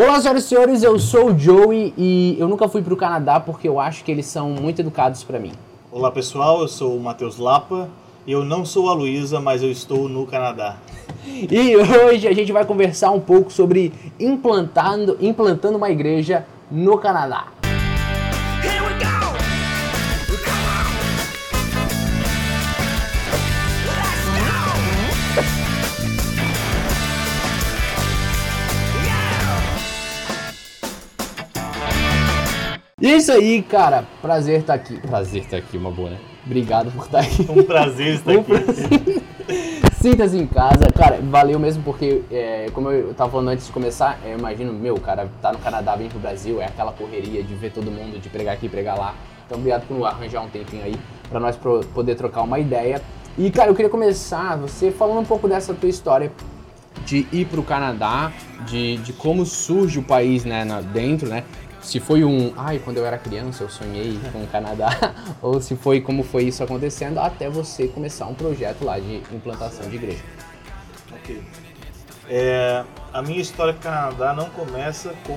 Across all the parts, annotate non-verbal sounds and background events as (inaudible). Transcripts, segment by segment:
Olá, senhoras e senhores, eu sou o Joey e eu nunca fui pro Canadá porque eu acho que eles são muito educados pra mim. Olá pessoal, eu sou o Matheus Lapa e eu não sou a Luísa, mas eu estou no Canadá. (laughs) E hoje a gente vai conversar um pouco sobre implantando, implantando uma igreja no Canadá. Yeah. Isso aí, cara, prazer estar aqui. Prazer estar aqui, uma boa, né? Obrigado por estar aqui. Um prazer estar Um aqui. prazer. Sinta-se em casa. Cara, valeu mesmo porque, é, como eu tava falando antes de começar, eu imagino, meu, o cara tá no Canadá, vem pro Brasil, é aquela correria de ver todo mundo, de pregar aqui, pregar lá. Então, obrigado por arranjar um tempinho aí pra nós pro- poder trocar uma ideia. E, cara, eu queria começar você falando um pouco dessa tua história de ir pro Canadá, de, de como surge o país, né, na- dentro, né? Se foi um, ai, quando eu era criança eu sonhei com o Canadá, (laughs) ou se foi como foi isso acontecendo, até você começar um projeto lá de implantação de igreja. Ok. É, a minha história com o Canadá não começa com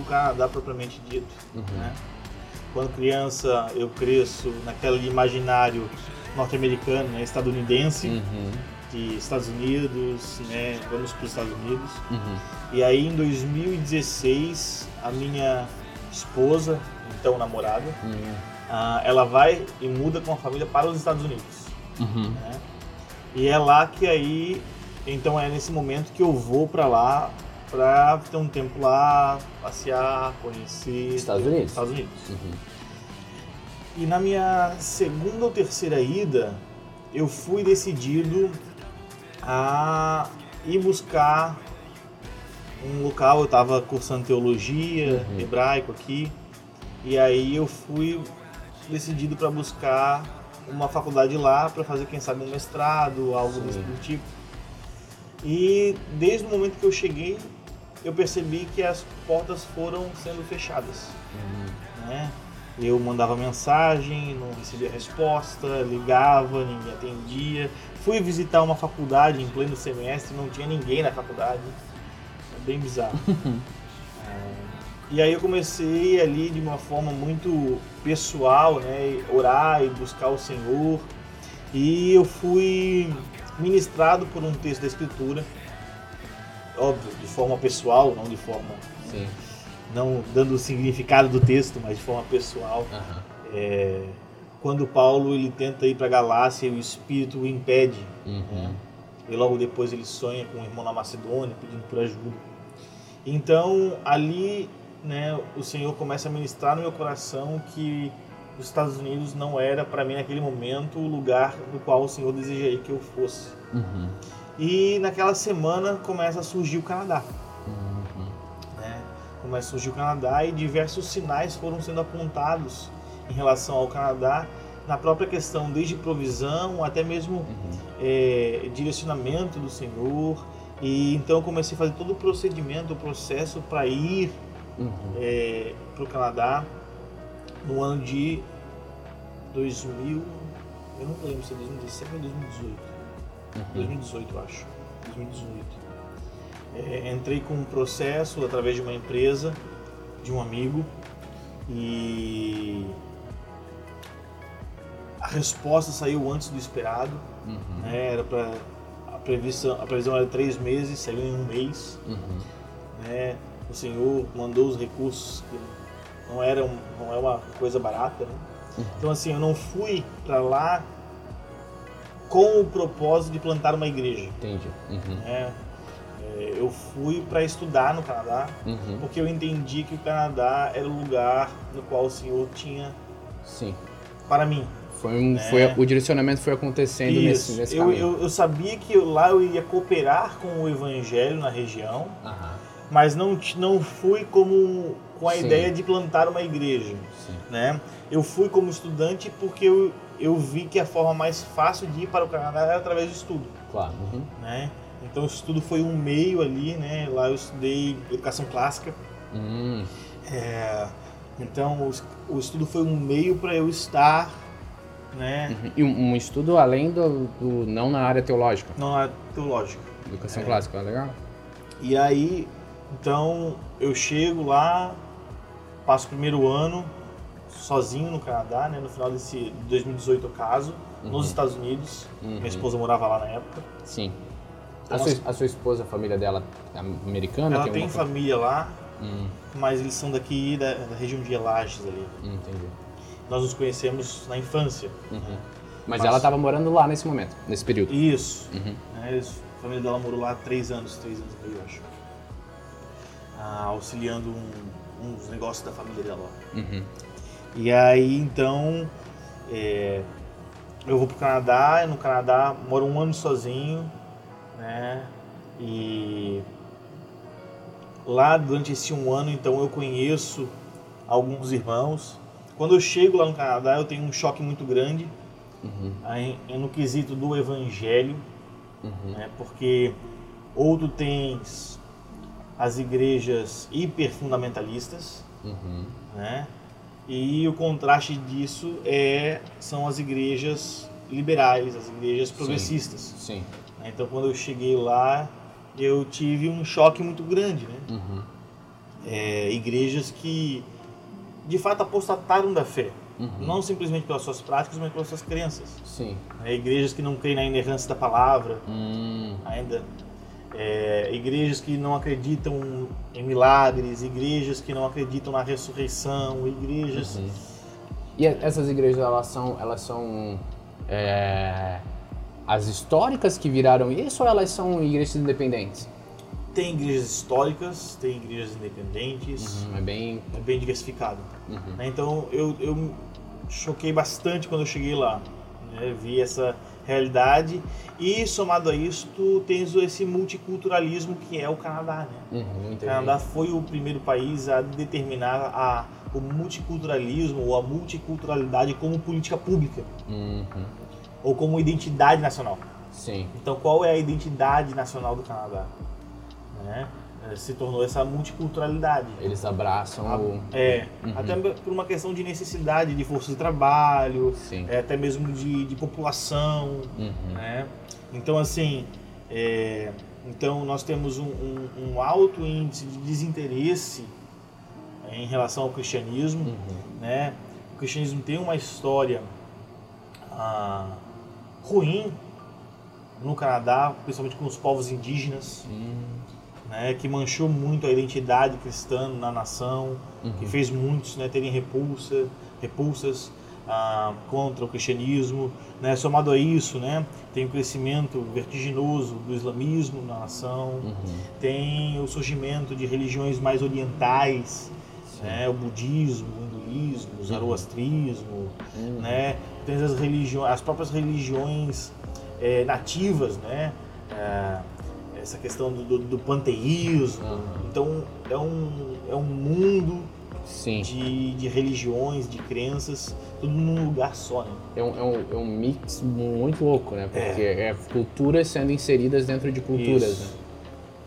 o Canadá propriamente dito. né? Quando criança eu cresço naquele imaginário norte-americano, né, estadunidense, Uhum, de Estados Unidos, né, vamos para os Estados Unidos. uhum, E aí em 2016 a minha esposa, então namorada, uhum, ah, ela vai e muda com a família para os Estados Unidos. uhum. né? E é lá que aí, então é nesse momento que eu vou para lá para ter um tempo lá, passear, conhecer Estados Unidos? Estados Unidos. Uhum. E na minha segunda ou terceira ida, eu fui decidido a ir buscar um local. Eu estava cursando teologia, Uhum. hebraico aqui, e aí eu fui decidido para buscar uma faculdade lá para fazer, quem sabe, um mestrado, algo Sim. desse tipo. E desde o momento que eu cheguei, eu percebi que as portas foram sendo fechadas né? Eu mandava mensagem, não recebia resposta, ligava, ninguém atendia. Fui visitar uma faculdade em pleno semestre, não tinha ninguém na faculdade. Bem bizarro. É, e aí eu comecei ali de uma forma muito pessoal, né? Orar e buscar o Senhor. E eu fui ministrado por um texto da Escritura, óbvio, de forma pessoal, não de forma Sim. não dando o significado do texto, mas de forma pessoal. Aham. É, quando Paulo ele tenta ir para Galácia, o Espírito o impede. Uhum. E logo depois ele sonha com o irmão na Macedônia, pedindo por ajuda. Então ali, né, o Senhor começa a ministrar no meu coração que os Estados Unidos não era para mim naquele momento o lugar no qual o Senhor desejaria que eu fosse. Uhum. E naquela semana começa a surgir o Canadá. Uhum. né? Começa a surgir o Canadá e diversos sinais foram sendo apontados em relação ao Canadá na própria questão, desde provisão até mesmo Uhum. é, direcionamento do Senhor. E então eu comecei a fazer todo o procedimento, o processo para ir Uhum. para o Canadá no ano de 2000, eu não lembro se é 2017 ou 2018. Uhum. 2018, eu acho. 2018. É, entrei com um processo através de uma empresa, de um amigo, e a resposta saiu antes do esperado. Uhum. né? Era para previsão, a previsão era três meses, saiu em um mês. Uhum. Né? O Senhor mandou os recursos que não era um- não é uma coisa barata, né? Uhum. Então assim, eu não fui para lá com o propósito de plantar uma igreja. Entendi. Uhum. né? É, eu fui para estudar no Canadá, Uhum. porque eu entendi que o Canadá era o lugar no qual o Senhor tinha Sim. para mim. Foi um, É. foi, o direcionamento foi acontecendo nesse, Isso. nesse Eu, caminho. eu, eu sabia que eu- lá eu ia cooperar com o evangelho na região, Aham. mas não, não fui como com a Sim. ideia de plantar uma igreja. Sim. Né? Eu fui como estudante porque eu, eu vi que a forma mais fácil de ir para o Canadá era através do estudo. Claro. Uhum. Né? Então o estudo foi um meio ali, né? Lá eu estudei educação clássica. Hum. É, então o, o estudo foi um meio para eu estar, né? Uhum. E um, estudo além do, do- não na área teológica, Não é teológico. educação É. clássica, é legal? E aí Então eu chego lá, passo o primeiro ano sozinho no Canadá, né? No final desse de 2018 eu caso, nos Estados Unidos. Uhum. Minha esposa morava lá na época. Sim. A Então, sua, a sua esposa, a família dela é americana? Ela tem alguma família lá? Hum, mas eles são daqui da, da região de Lages ali. hum, entendi. Nós nos conhecemos na infância. Uhum. Mas, Mas- ela estava morando lá nesse momento, nesse período. Isso. Uhum. Né, eles- a família dela morou lá há três anos, três anos e meio, eu acho. Ah, auxiliando um, uns negócios da família dela. Uhum. E aí, então, é, eu vou pro Canadá, e no Canadá moro um ano sozinho, né? E lá durante esse um ano, então, eu conheço alguns irmãos. Quando eu chego lá no Canadá, eu tenho um choque muito grande Uhum. aí, no quesito do evangelho, Uhum. né? Porque ou tu tens as igrejas hiperfundamentalistas, Uhum. né? E o contraste disso é são as igrejas liberais, as igrejas progressistas. Sim. né? Então, quando eu cheguei lá, eu tive um choque muito grande, né? Uhum. É, igrejas que de fato apostataram da fé, Uhum. não simplesmente pelas suas práticas, mas pelas suas crenças. Sim. né? Igrejas que não creem na inerrância da palavra, Hum. ainda é, igrejas que não acreditam em milagres, igrejas que não acreditam na ressurreição, igrejas Uhum. E e essas igrejas, elas são, elas são é, as históricas que viraram isso ou elas são igrejas independentes? Tem igrejas históricas, tem igrejas independentes, Uhum, é bem... é bem diversificado. Uhum. né? Então eu, eu choquei bastante quando eu cheguei lá, né? vi essa realidade e somado a isso tu tens esse multiculturalismo que é o Canadá, né? Uhum, O. Canadá foi o primeiro país a determinar a, o multiculturalismo ou a multiculturalidade como política pública Uhum. ou como identidade nacional. Sim. Então, qual é a identidade nacional do Canadá? Né? Eh, Se tornou essa multiculturalidade. Eles abraçam o... É, Uhum. até por uma questão de necessidade de força de trabalho, é, até mesmo de, de população, Uhum. né? Então, assim, é, então nós temos um, um- um alto índice de desinteresse em relação ao cristianismo, Uhum. né? O cristianismo tem uma história ah, ruim no Canadá, principalmente com os povos indígenas, Hum. Né? Que manchou muito a identidade cristã na nação, que Uhum. fez muitos né, terem repulsa, repulsas ah, contra o cristianismo. Né? Somado a isso, né, tem o crescimento vertiginoso do islamismo na nação, Uhum. tem o surgimento de religiões mais orientais, né, o budismo, o hinduísmo, o zoroastrismo, Uhum. né, tem as religiões, as próprias religiões eh, nativas, né, eh, essa questão do, do, do panteísmo. Uhum. Então é um, é um mundo Sim. de, de religiões, de crenças, tudo num lugar só, né? É um, é, um, é um mix muito louco, né? Porque é. culturas sendo inseridas dentro de culturas, Isso.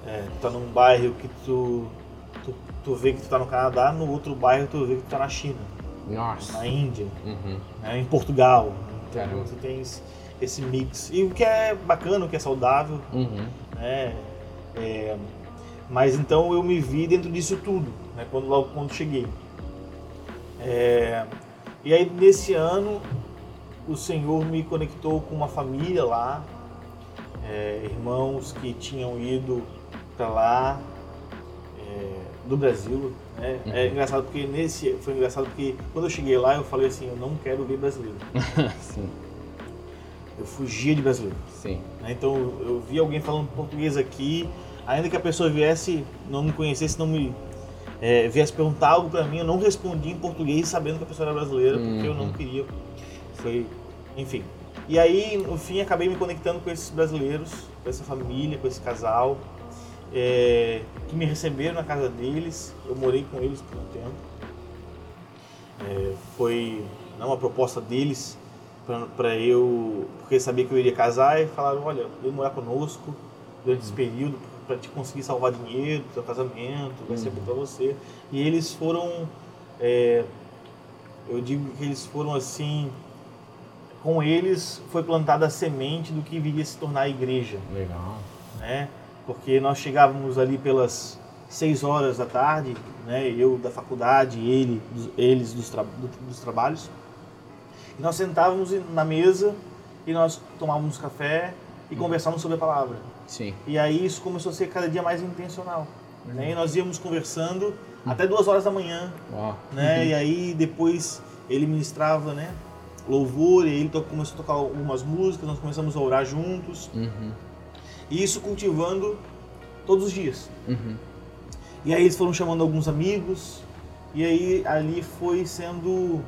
né? É, tu tá num bairro que tu, tu, tu vê que tu tá no Canadá, no outro bairro tu vê que tu tá na China, Nossa. na Índia, Uhum. né, em Portugal. Então Caramba. tu tens esse mix. E o que é bacana, o que é saudável, Uhum. né? É, mas então eu me vi dentro disso tudo, né? Quando logo quando cheguei. É, e aí nesse ano o Senhor me conectou com uma família lá, é, irmãos que tinham ido para lá é, do Brasil. Né? É Uhum. engraçado porque nesse foi engraçado porque quando eu cheguei lá eu falei assim eu não quero ver brasileiro. (laughs) sim, Eu fugia de brasileiro. sim. né? Então eu vi alguém falando português aqui, ainda que a pessoa viesse, não me conhecesse, não me é, viesse perguntar algo pra mim, eu não respondi em português sabendo que a pessoa era brasileira, porque eu não Uhum. queria. Foi, enfim. E aí, no fim, acabei me conectando com esses brasileiros, com essa família, com esse casal, é, que me receberam na casa deles. Eu morei com eles por um tempo. É, foi né, uma proposta deles para eu, porque sabia que eu iria casar e falaram, olha, vem morar conosco durante esse período para te conseguir salvar dinheiro do seu casamento, vai ser bom para você. E eles foram, é, eu digo que eles foram assim, com eles foi plantada a semente do que viria a se tornar a igreja Legal. né? Porque nós chegávamos ali pelas seis horas da tarde, né? Eu da faculdade, ele, eles dos, tra- do- dos trabalhos. E nós sentávamos na mesa e nós tomávamos café e conversávamos sobre a palavra. Sim. E aí isso começou a ser cada dia mais intencional. Né? E nós íamos conversando até duas horas da manhã, Ó. né? E aí depois ele ministrava, né? Louvor, e aí ele começou a tocar algumas músicas, nós começamos a orar juntos. Uhum. E isso cultivando todos os dias. Uhum. E aí eles foram chamando alguns amigos, e aí ali foi sendo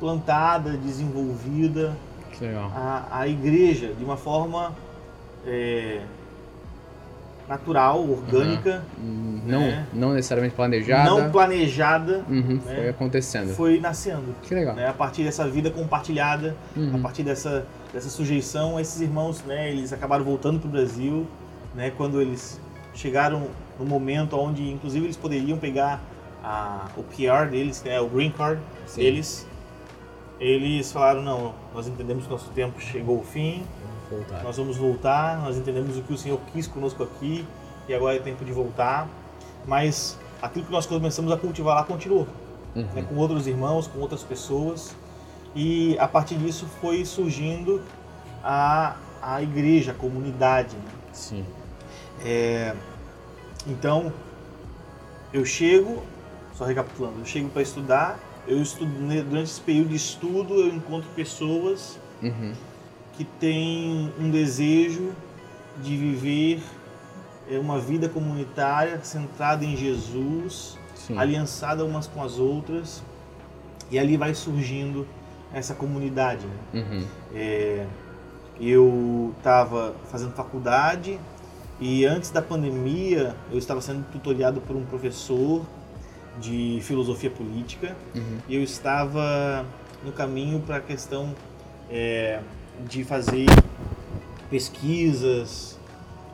plantada, desenvolvida a, a igreja de uma forma é, natural, orgânica, Hum, Não, É. não necessariamente planejada. não planejada, Uhum, né? Foi acontecendo. foi nascendo. Que legal. né, a partir dessa vida compartilhada, Uhum. a partir dessa, dessa sujeição, esses irmãos, né, eles acabaram voltando para o Brasil, né, quando eles chegaram no momento onde, inclusive, eles poderiam pegar a, o PR deles, né, o green card Sim. deles, eles falaram, não, nós entendemos que nosso tempo chegou ao fim, Vamos nós vamos voltar, nós entendemos o que o Senhor quis conosco aqui, e agora é tempo de voltar, mas aquilo que nós começamos a cultivar lá continuou Uhum. né, com outros irmãos, com outras pessoas. E a partir disso foi surgindo a, a igreja, a comunidade. né? Sim. É, então, eu chego, só recapitulando, eu chego para estudar, eu estudo, durante esse período de estudo eu encontro pessoas Uhum. que têm um desejo de viver é, uma vida comunitária centrada em Jesus, Sim. aliançada umas com as outras, e ali vai surgindo essa comunidade. né? Uhum. É, eu estava fazendo faculdade e antes da pandemia eu estava sendo tutoriado por um professor de filosofia política Uhum. e eu estava no caminho para a questão é, de fazer pesquisas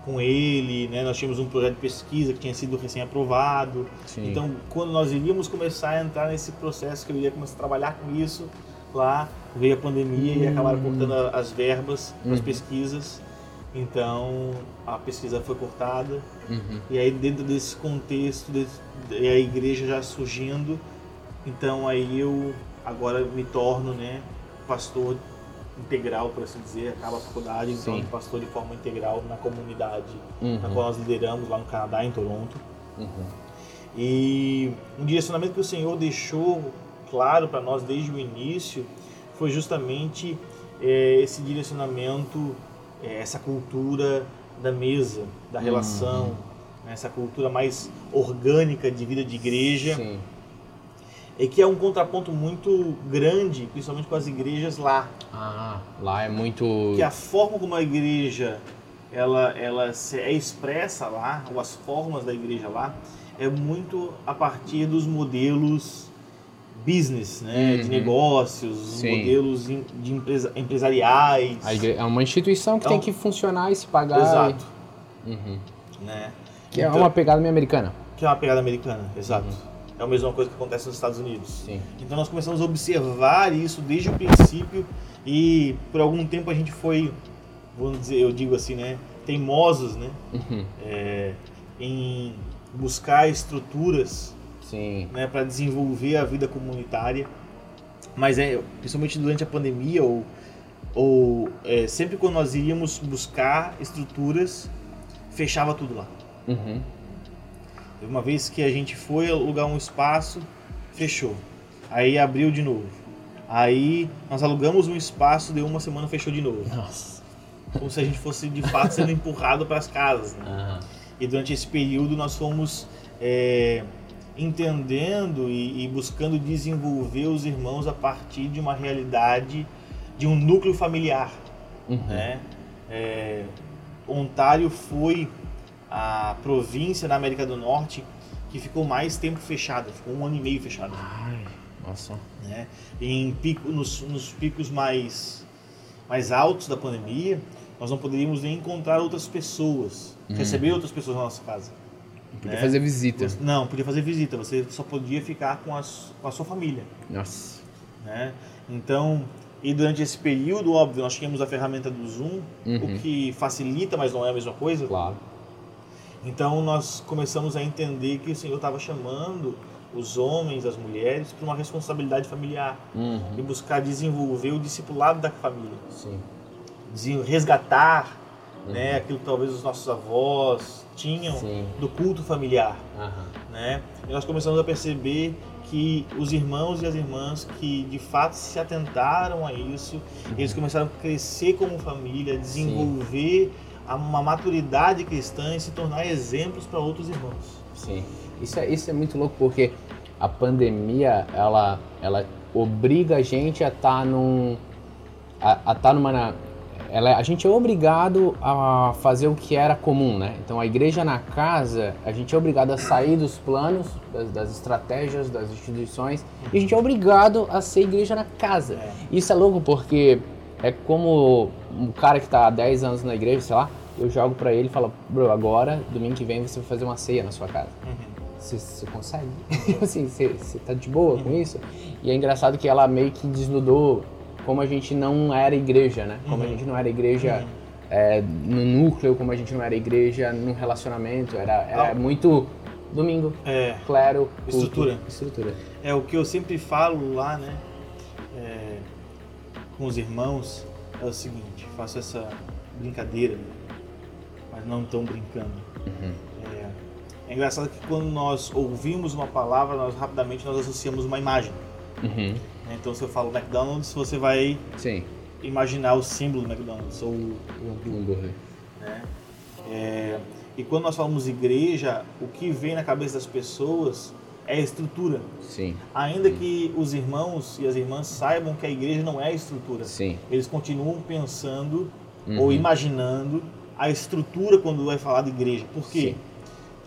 com ele, né? Nós tínhamos um projeto de pesquisa que tinha sido recém-aprovado. Então, quando nós iríamos começar a entrar nesse processo, que eu iria começar a trabalhar com isso, lá veio a pandemia e acabaram cortando as verbas para as Uhum. pesquisas. Então, a pesquisa foi cortada. Uhum. E aí, dentro desse contexto, e a igreja já surgindo, então aí eu agora me torno, né, pastor integral, por assim dizer, acaba a faculdade, torno pastor de forma integral na comunidade na Uhum. qual nós lideramos lá no Canadá, em Toronto. Uhum. E um direcionamento que o Senhor deixou claro para nós desde o início foi justamente eh, esse direcionamento, eh, essa cultura da mesa, da relação, né, essa cultura mais orgânica de vida de igreja, Sim. e que é um contraponto muito grande, principalmente com as igrejas lá, Ah, lá é muito. que a forma como a igreja ela, ela se- é expressa lá, ou as formas da igreja lá, é muito a partir dos modelos business, né, de Uhum. negócios, os Sim. modelos de empresa, empresariais. É uma instituição que Então- tem que funcionar e se pagar. Exato. e- Uhum. Né? Que é Então- uma pegada meio americana. Que é uma pegada americana, exato. É a mesma coisa que acontece nos Estados Unidos. Sim. Então nós começamos a observar isso desde o princípio e por algum tempo a gente foi, vamos dizer, eu digo assim, né, teimosos, né, Uhum. é, em buscar estruturas Sim. né, para desenvolver a vida comunitária. Mas é, principalmente durante a pandemia ou, ou é, sempre quando nós iríamos buscar estruturas, fechava tudo lá. Uhum. Uma vez que a gente foi alugar um espaço, fechou. Aí abriu de novo. Aí nós alugamos um espaço, deu uma semana, fechou de novo. Nossa. Como se a gente fosse de fato sendo (laughs) empurrado para as casas. Né? Aham. E durante esse período nós fomos é, entendendo e, e buscando desenvolver os irmãos a partir de uma realidade de um núcleo familiar. Uhum. Né? É, Ontário foi a província na América do Norte que ficou mais tempo fechada, ficou um ano e meio fechada. Ai, nossa. Né? Em pico, nos, nos picos mais, mais altos da pandemia, nós não poderíamos nem encontrar outras pessoas, Uhum. receber outras pessoas na nossa casa. Podia É. fazer visita. Você- Não, podia fazer visita, você só podia ficar com, as, com a sua família. Nossa. Né? Então, e durante esse período, óbvio, nós tínhamos a ferramenta do Zoom, Uhum. o que facilita, mas não é a mesma coisa. Claro. Então nós começamos a entender que o Senhor estava chamando os homens, as mulheres, para uma responsabilidade familiar Uhum. e buscar desenvolver o discipulado da família, Sim. Desen- resgatar né, aquilo que talvez os nossos avós tinham Sim. do culto familiar. Aham. né? E nós começamos a perceber que os irmãos e as irmãs que de fato se atentaram a isso, eles começaram a crescer como família, desenvolver a- uma maturidade cristã e se tornar exemplos para outros irmãos. Sim. Isso é, isso é muito louco porque a pandemia, ela, ela obriga a gente a estar num... A, a tá numa... Ela, a gente é obrigado a fazer o que era comum, né? Então a igreja na casa, a gente é obrigado a sair dos planos, das, das estratégias, das instituições, e a gente é obrigado a ser igreja na casa. É. Isso é louco porque é como um cara que tá há 10 anos na igreja, sei lá, eu jogo pra ele e falo, bro, agora, domingo que vem, você vai fazer uma ceia na sua casa. Você, você consegue? (laughs) assim, você, você tá de boa com isso? E é engraçado que ela meio que desnudou como a gente não era igreja, né? Como a Uhum. gente não era igreja Uhum. é, no núcleo, como a gente não era igreja no relacionamento. Era, era Não. muito domingo, É, clero, culto, Estrutura. Estrutura. é o que eu sempre falo lá, né, é, com os irmãos, é o seguinte, faço essa brincadeira, mas não tão brincando. Uhum. É, é engraçado que quando nós ouvimos uma palavra, nós rapidamente nós associamos uma imagem. Uhum. Né? Então, se eu falo McDonald's, você vai Sim. imaginar o símbolo do McDonald's ou o hambúrguer. né? É, e quando nós falamos igreja, o que vem na cabeça das pessoas é a estrutura. Sim. Ainda que os irmãos e as irmãs saibam que a igreja não é a estrutura, Sim. eles continuam pensando Uhum. ou imaginando a estrutura quando vai falar de igreja. Por quê? Sim.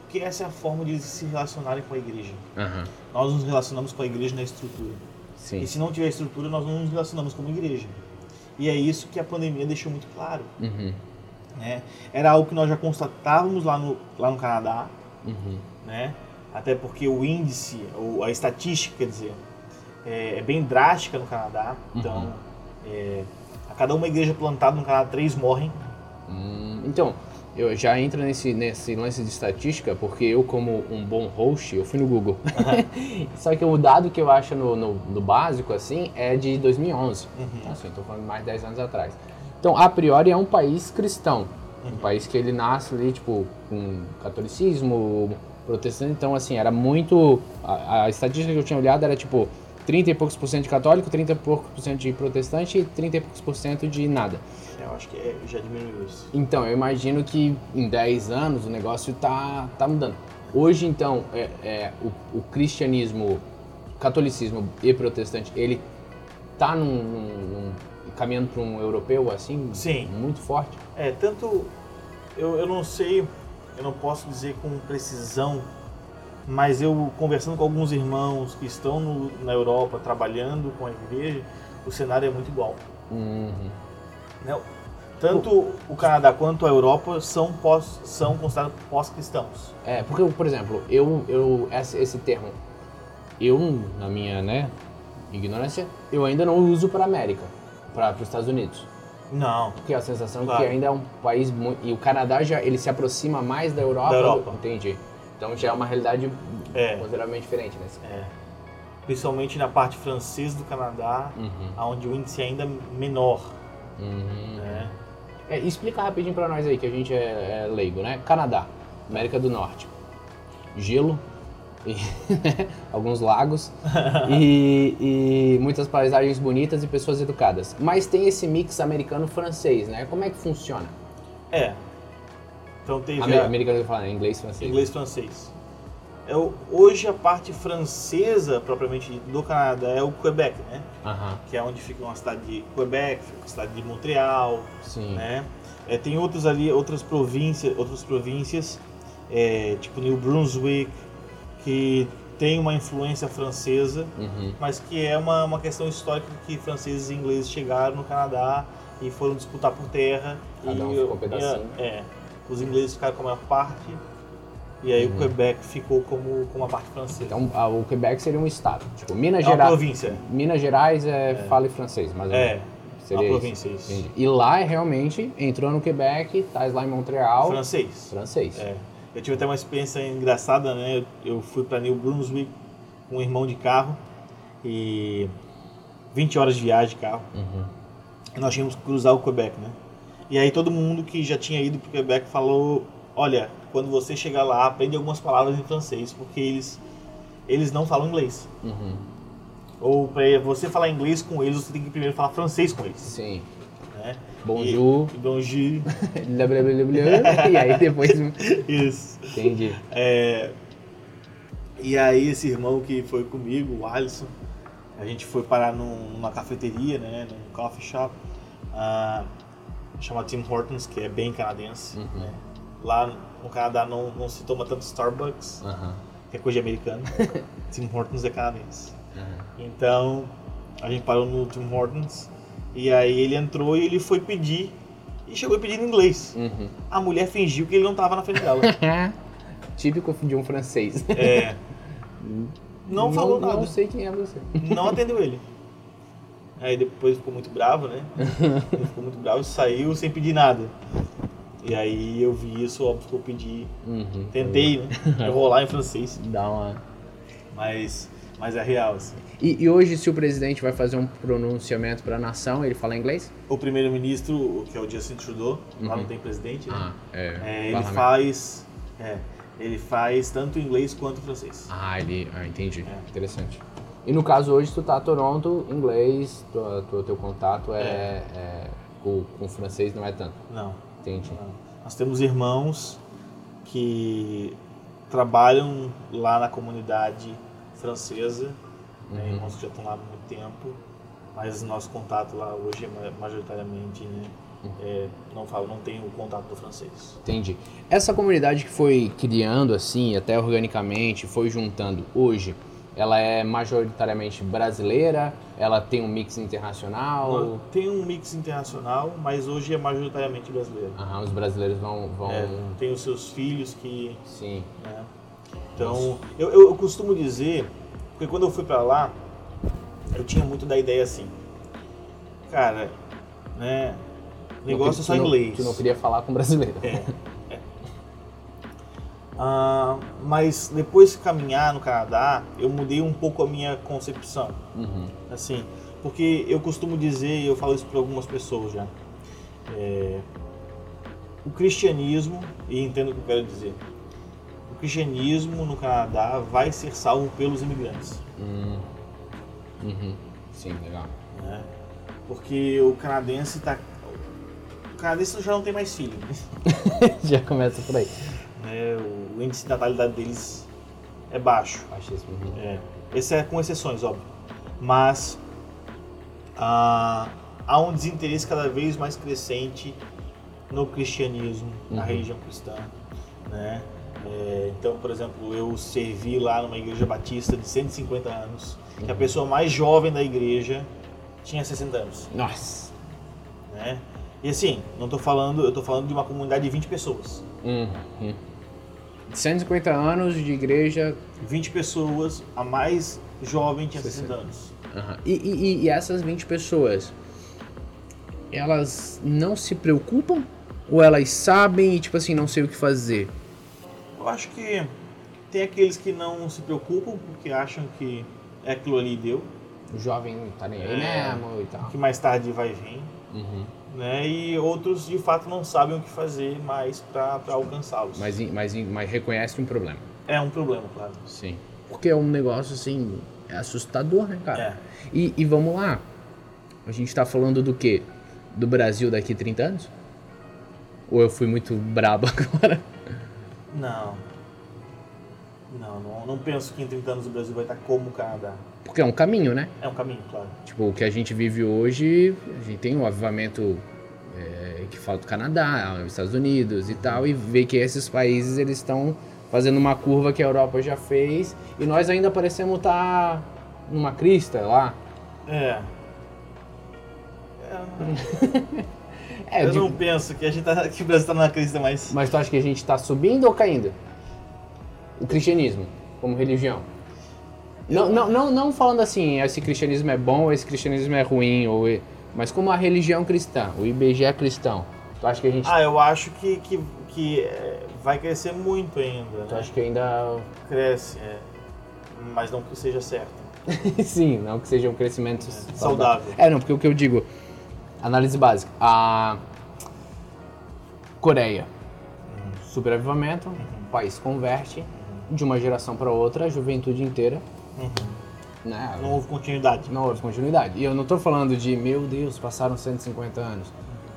Porque essa é a forma de eles se relacionarem com a igreja. Aham. Nós nos relacionamos com a igreja na estrutura. Sim. E se não tiver estrutura, nós não nos relacionamos como igreja. E é isso que a pandemia deixou muito claro. Uhum. Né? Era algo que nós já constatávamos lá no, lá no Canadá, Uhum. né? até porque o índice, ou a estatística, quer dizer, é, é bem drástica no Canadá. Então, Uhum. é, a cada uma igreja plantada no Canadá, três morrem. Hum, então, eu já entro nesse, nesse lance de estatística porque eu, como um bom host, eu fui no Google. (laughs) Só que o dado que eu acho no, no, no básico, assim, é de 2011. Uhum. Assim, estou falando mais de 10 anos atrás. Então, a priori, é um país cristão. Um Uhum. país que ele nasce ali, tipo, com catolicismo, protestante. Então, assim, era muito... A, a estatística que eu tinha olhado era, tipo, 30 e poucos por cento de católico, 30 e poucos por cento de protestante e 30 e poucos por cento de nada. Acho que é- já diminuiu isso. Então, eu imagino que em 10 anos o negócio tá, tá mudando. Hoje, então, é, é, o, o cristianismo, catolicismo e protestante, ele tá num, num- num- caminhando para um europeu, assim, Sim. muito forte? É, tanto. Eu, eu não sei, eu não posso dizer com precisão, mas eu conversando com alguns irmãos que estão no- na Europa trabalhando com a igreja, o cenário é muito igual. Uhum. né? Tanto o Canadá quanto a Europa são, pós, são considerados pós-cristãos. É, porque, por exemplo, eu, eu esse, esse termo, eu, na minha, né, ignorância, eu ainda não uso para América, para os Estados Unidos. Não. Porque a sensação Claro. que ainda é um país muito. E o Canadá já ele se aproxima mais da Europa. Da Europa. Entendi. Então já é uma realidade É. consideravelmente diferente, né? É. Principalmente na parte francesa do Canadá, Uhum. onde o índice é ainda menor. Uhum. Né? É, explica rapidinho pra nós aí, que a gente é, é leigo, né? Canadá, América do Norte. Gelo, e, (laughs) alguns lagos (laughs) e, e muitas paisagens bonitas e pessoas educadas. Mas tem esse mix americano-francês, né? Como é que funciona? É. Então teve Amer- Americano, eu falo, né? inglês, É o, hoje a parte francesa, propriamente dita, do Canadá, é o Quebec, né? Que é onde fica uma cidade de Quebec, fica a cidade de Montreal, sim. né? É, tem outros ali, outras províncias, outras províncias, é, tipo New Brunswick, que tem uma influência francesa, Uhum. mas que é uma, uma questão histórica que franceses e ingleses chegaram no Canadá e foram disputar por terra. Cada um e, ficou um pedacinho. é, os ingleses ficaram com a maior parte e aí Uhum. o Quebec ficou como, como a parte francesa. Então a- o Quebec seria um estado. Tipo, Minas é uma Gerais. província. Minas Gerais é, fala em francês, mas É, seria uma isso. província, isso. Entendi. E lá é realmente entrou no Quebec, tá lá em Montreal, Francês. francês. É. Eu tive até uma experiência engraçada, né? Eu, fui para New Brunswick com um irmão de carro e 20 horas de viagem de carro. E nós tínhamos que cruzar o Quebec, né? E aí todo mundo que já tinha ido pro Quebec falou: olha, quando você chegar lá, aprende algumas palavras em francês, porque eles, eles não falam inglês. Uhum. Ou para você falar inglês com eles, você tem que primeiro falar francês com eles. Sim. Né? Bonjour. E, bonjour. (laughs) blá, blá, blá, blá, blá. E aí depois. (laughs) Isso. Entendi. É, e aí esse irmão que foi comigo, o Alisson, a gente foi parar num- numa cafeteria, né, num coffee shop, ah, chamado Tim Hortons, que é bem canadense. Uhum. né. Lá no Canadá não, não se toma tanto Starbucks, que é coisa de americano. (laughs) Tim Hortons é canadense. aham. Então a gente parou no Tim Hortons e aí ele entrou e ele foi pedir e chegou em inglês. Uhum. A mulher fingiu que ele não estava na frente dela. (laughs) Típico de um francês. É, (laughs) não falou nada. Não sei quem é você. não atendeu ele. Aí depois ficou muito bravo, né? Ele ficou muito bravo, saiu sem pedir nada. E aí eu vi isso, óbvio que eu pedi. Uhum. Tentei, né? (laughs) Enrolar em francês. Dá uma. Mas, mas é real, assim. E, e hoje, se o presidente vai fazer um pronunciamento para a nação, ele fala inglês? O primeiro-ministro, que é o Justin Trudeau, lá Uhum. não tem presidente, né? Ah, é. É, ele parlamento. faz. É, ele faz tanto inglês quanto francês. Ah, ele. Ah, entendi. É. Interessante. E no caso hoje, tu tá em Toronto, inglês, tua, tua- teu contato é, é- com, com o francês não é tanto. Não. Entendi. Nós temos irmãos que trabalham lá na comunidade francesa, né, Uhum. irmãos que já estão lá há muito tempo, mas nosso contato lá hoje é ma- majoritariamente, né, Uhum. é, não falo, não tem o contato do francês. Entendi. Essa comunidade que foi criando assim, até organicamente, foi juntando hoje, ela é majoritariamente brasileira? Ela tem um mix internacional? Tem um mix internacional, mas hoje é majoritariamente brasileiro. Aham, os brasileiros vão. vão... É, tem os seus filhos que Sim. né? Então, eu, eu, eu costumo dizer, porque quando eu fui pra lá, eu tinha muito da ideia assim, cara, né, negócio é só não- inglês. Tu não queria falar com brasileiro. É, (laughs) é. Ah, mas depois de caminhar no Canadá, eu mudei um pouco a minha concepção, Uhum. assim, porque eu costumo dizer, e eu falo isso para algumas pessoas já, é, o cristianismo, e entendo o que eu quero dizer, o cristianismo no Canadá vai ser salvo pelos imigrantes, Hum. Uhum. Sim, legal. né? Porque o canadense está canadense já não tem mais filho, né? (laughs) Já começa por aí. né? O índice de natalidade deles é baixo. Isso. Uhum. É, esse é com exceções, óbvio. Mas ah, há um desinteresse cada vez mais crescente no cristianismo, na Uhum. religião cristã. Né? É, então, por exemplo, eu servi lá numa igreja batista de 150 anos, que a Uhum. pessoa mais jovem da igreja tinha 60 anos. Nossa. Né? E assim, não tô falando, eu tô falando de uma comunidade de 20 pessoas. Uhum. 150 anos de igreja. 20 pessoas, a mais jovem tinha 60. 60 anos. Aham. E, e- e essas 20 pessoas, elas não se preocupam? Ou elas sabem e, tipo assim, não sei o que fazer? Eu acho que tem aqueles que não se preocupam porque acham que é aquilo ali deu, O jovem tá nem aí É. mesmo e tal. que mais tarde vai vir, Uhum. Né? E outros de fato não sabem o que fazer mais para alcançá-los. Mas, mas, mas reconhece um problema. É um problema, claro. Sim. Porque é um negócio, assim, é assustador, né, cara? É. E, e vamos lá. A gente tá falando do quê? Do Brasil daqui 30 anos? Ou eu fui muito brabo (laughs) agora? Não. Não, não, não penso que em 30 anos o Brasil vai estar como o Canadá. Porque é um caminho, né? É um caminho, claro. Tipo, o que a gente vive hoje, a gente tem o avivamento é, que fala do Canadá, os Estados Unidos e tal, e vê que esses países eles estão fazendo uma curva que a Europa já fez e nós ainda parecemos estar numa crista lá. É. (laughs) É, eu de- não penso que a gente tá, que o Brasil está na crise mais. Mas tu acha que a gente tá subindo ou caindo? O cristianismo, como religião. Não, não, não, não falando assim, esse cristianismo é bom ou esse cristianismo é ruim, ou, mas como a religião cristã, o IBGE é cristão. Tu acha que a gente. Ah, eu acho que, que, que é, vai crescer muito ainda. tu Né? acha que ainda. Cresce, é. mas não que seja certo. (laughs) Sim, não que seja um crescimento saudável. É, não, porque o que eu digo, análise básica. A Coreia, superavivamento, o país converte de uma geração para outra a juventude inteira, né? Não houve continuidade. Não houve continuidade. E eu não tô falando de, meu Deus, passaram 150 anos.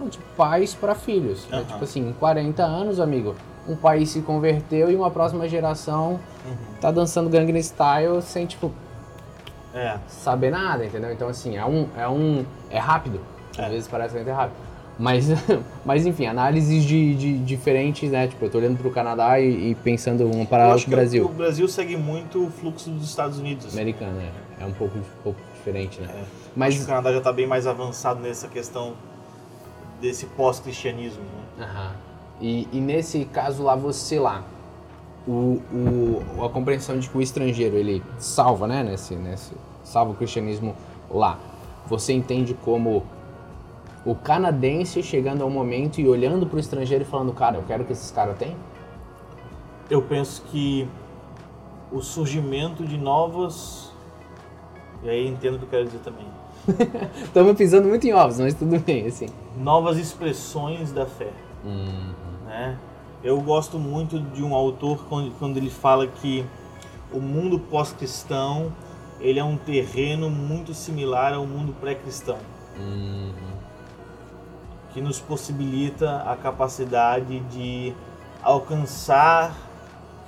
Não, de pais para filhos. né? Aham. Tipo assim, em 40 anos, amigo, um país se converteu e uma próxima geração tá dançando Gangnam Style sem, tipo, É. saber nada, entendeu? Então, assim, é um. É, um, é rápido. Às É. vezes parece que é rápido. Mas, (laughs) mas enfim, análises de, de diferentes, né? Tipo, eu tô olhando pro Canadá e, e pensando um Eu paralelo acho com que o Brasil. O Brasil segue muito o fluxo dos Estados Unidos. Americano, né? É um pouco, um pouco diferente, né? É. Acho que Mas. o Canadá já está bem mais avançado nessa questão desse pós-cristianismo. Né? Aham. E, e nesse caso lá, você lá, o, o, a compreensão de que o estrangeiro ele salva, né? Nesse, nesse, salva o cristianismo lá. Você entende como o canadense chegando ao momento e olhando para o estrangeiro e falando, cara, eu quero que esses caras tenham? Eu penso que o surgimento de novas. E aí entendo o que eu quero dizer também. (laughs) Estamos pisando muito em ovos, mas tudo bem, assim. Novas expressões da fé. né? Eu gosto muito de um autor quando, quando ele fala que o mundo pós-cristão ele é um terreno muito similar ao mundo pré-cristão, que nos possibilita a capacidade de alcançar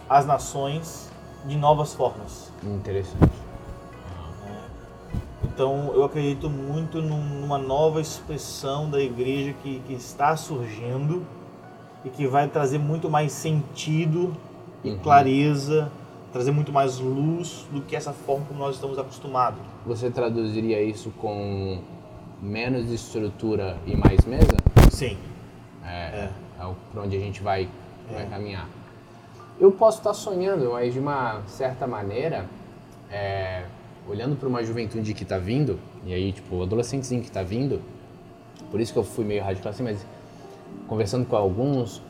as nações de novas formas. Interessante. Então eu acredito muito num- numa nova expressão da igreja que, que está surgindo e que vai trazer muito mais sentido e Uhum. clareza, trazer muito mais luz do que essa forma como nós estamos acostumados. Você traduziria isso com menos estrutura e mais mesa? Sim. É, É. é o pra onde a gente vai, vai É. caminhar. Eu posso estar sonhando, mas de uma certa maneira, é, olhando para uma juventude que está vindo, e aí, tipo, o adolescentezinho que está vindo, por isso que eu fui meio radical assim, mas conversando com alguns,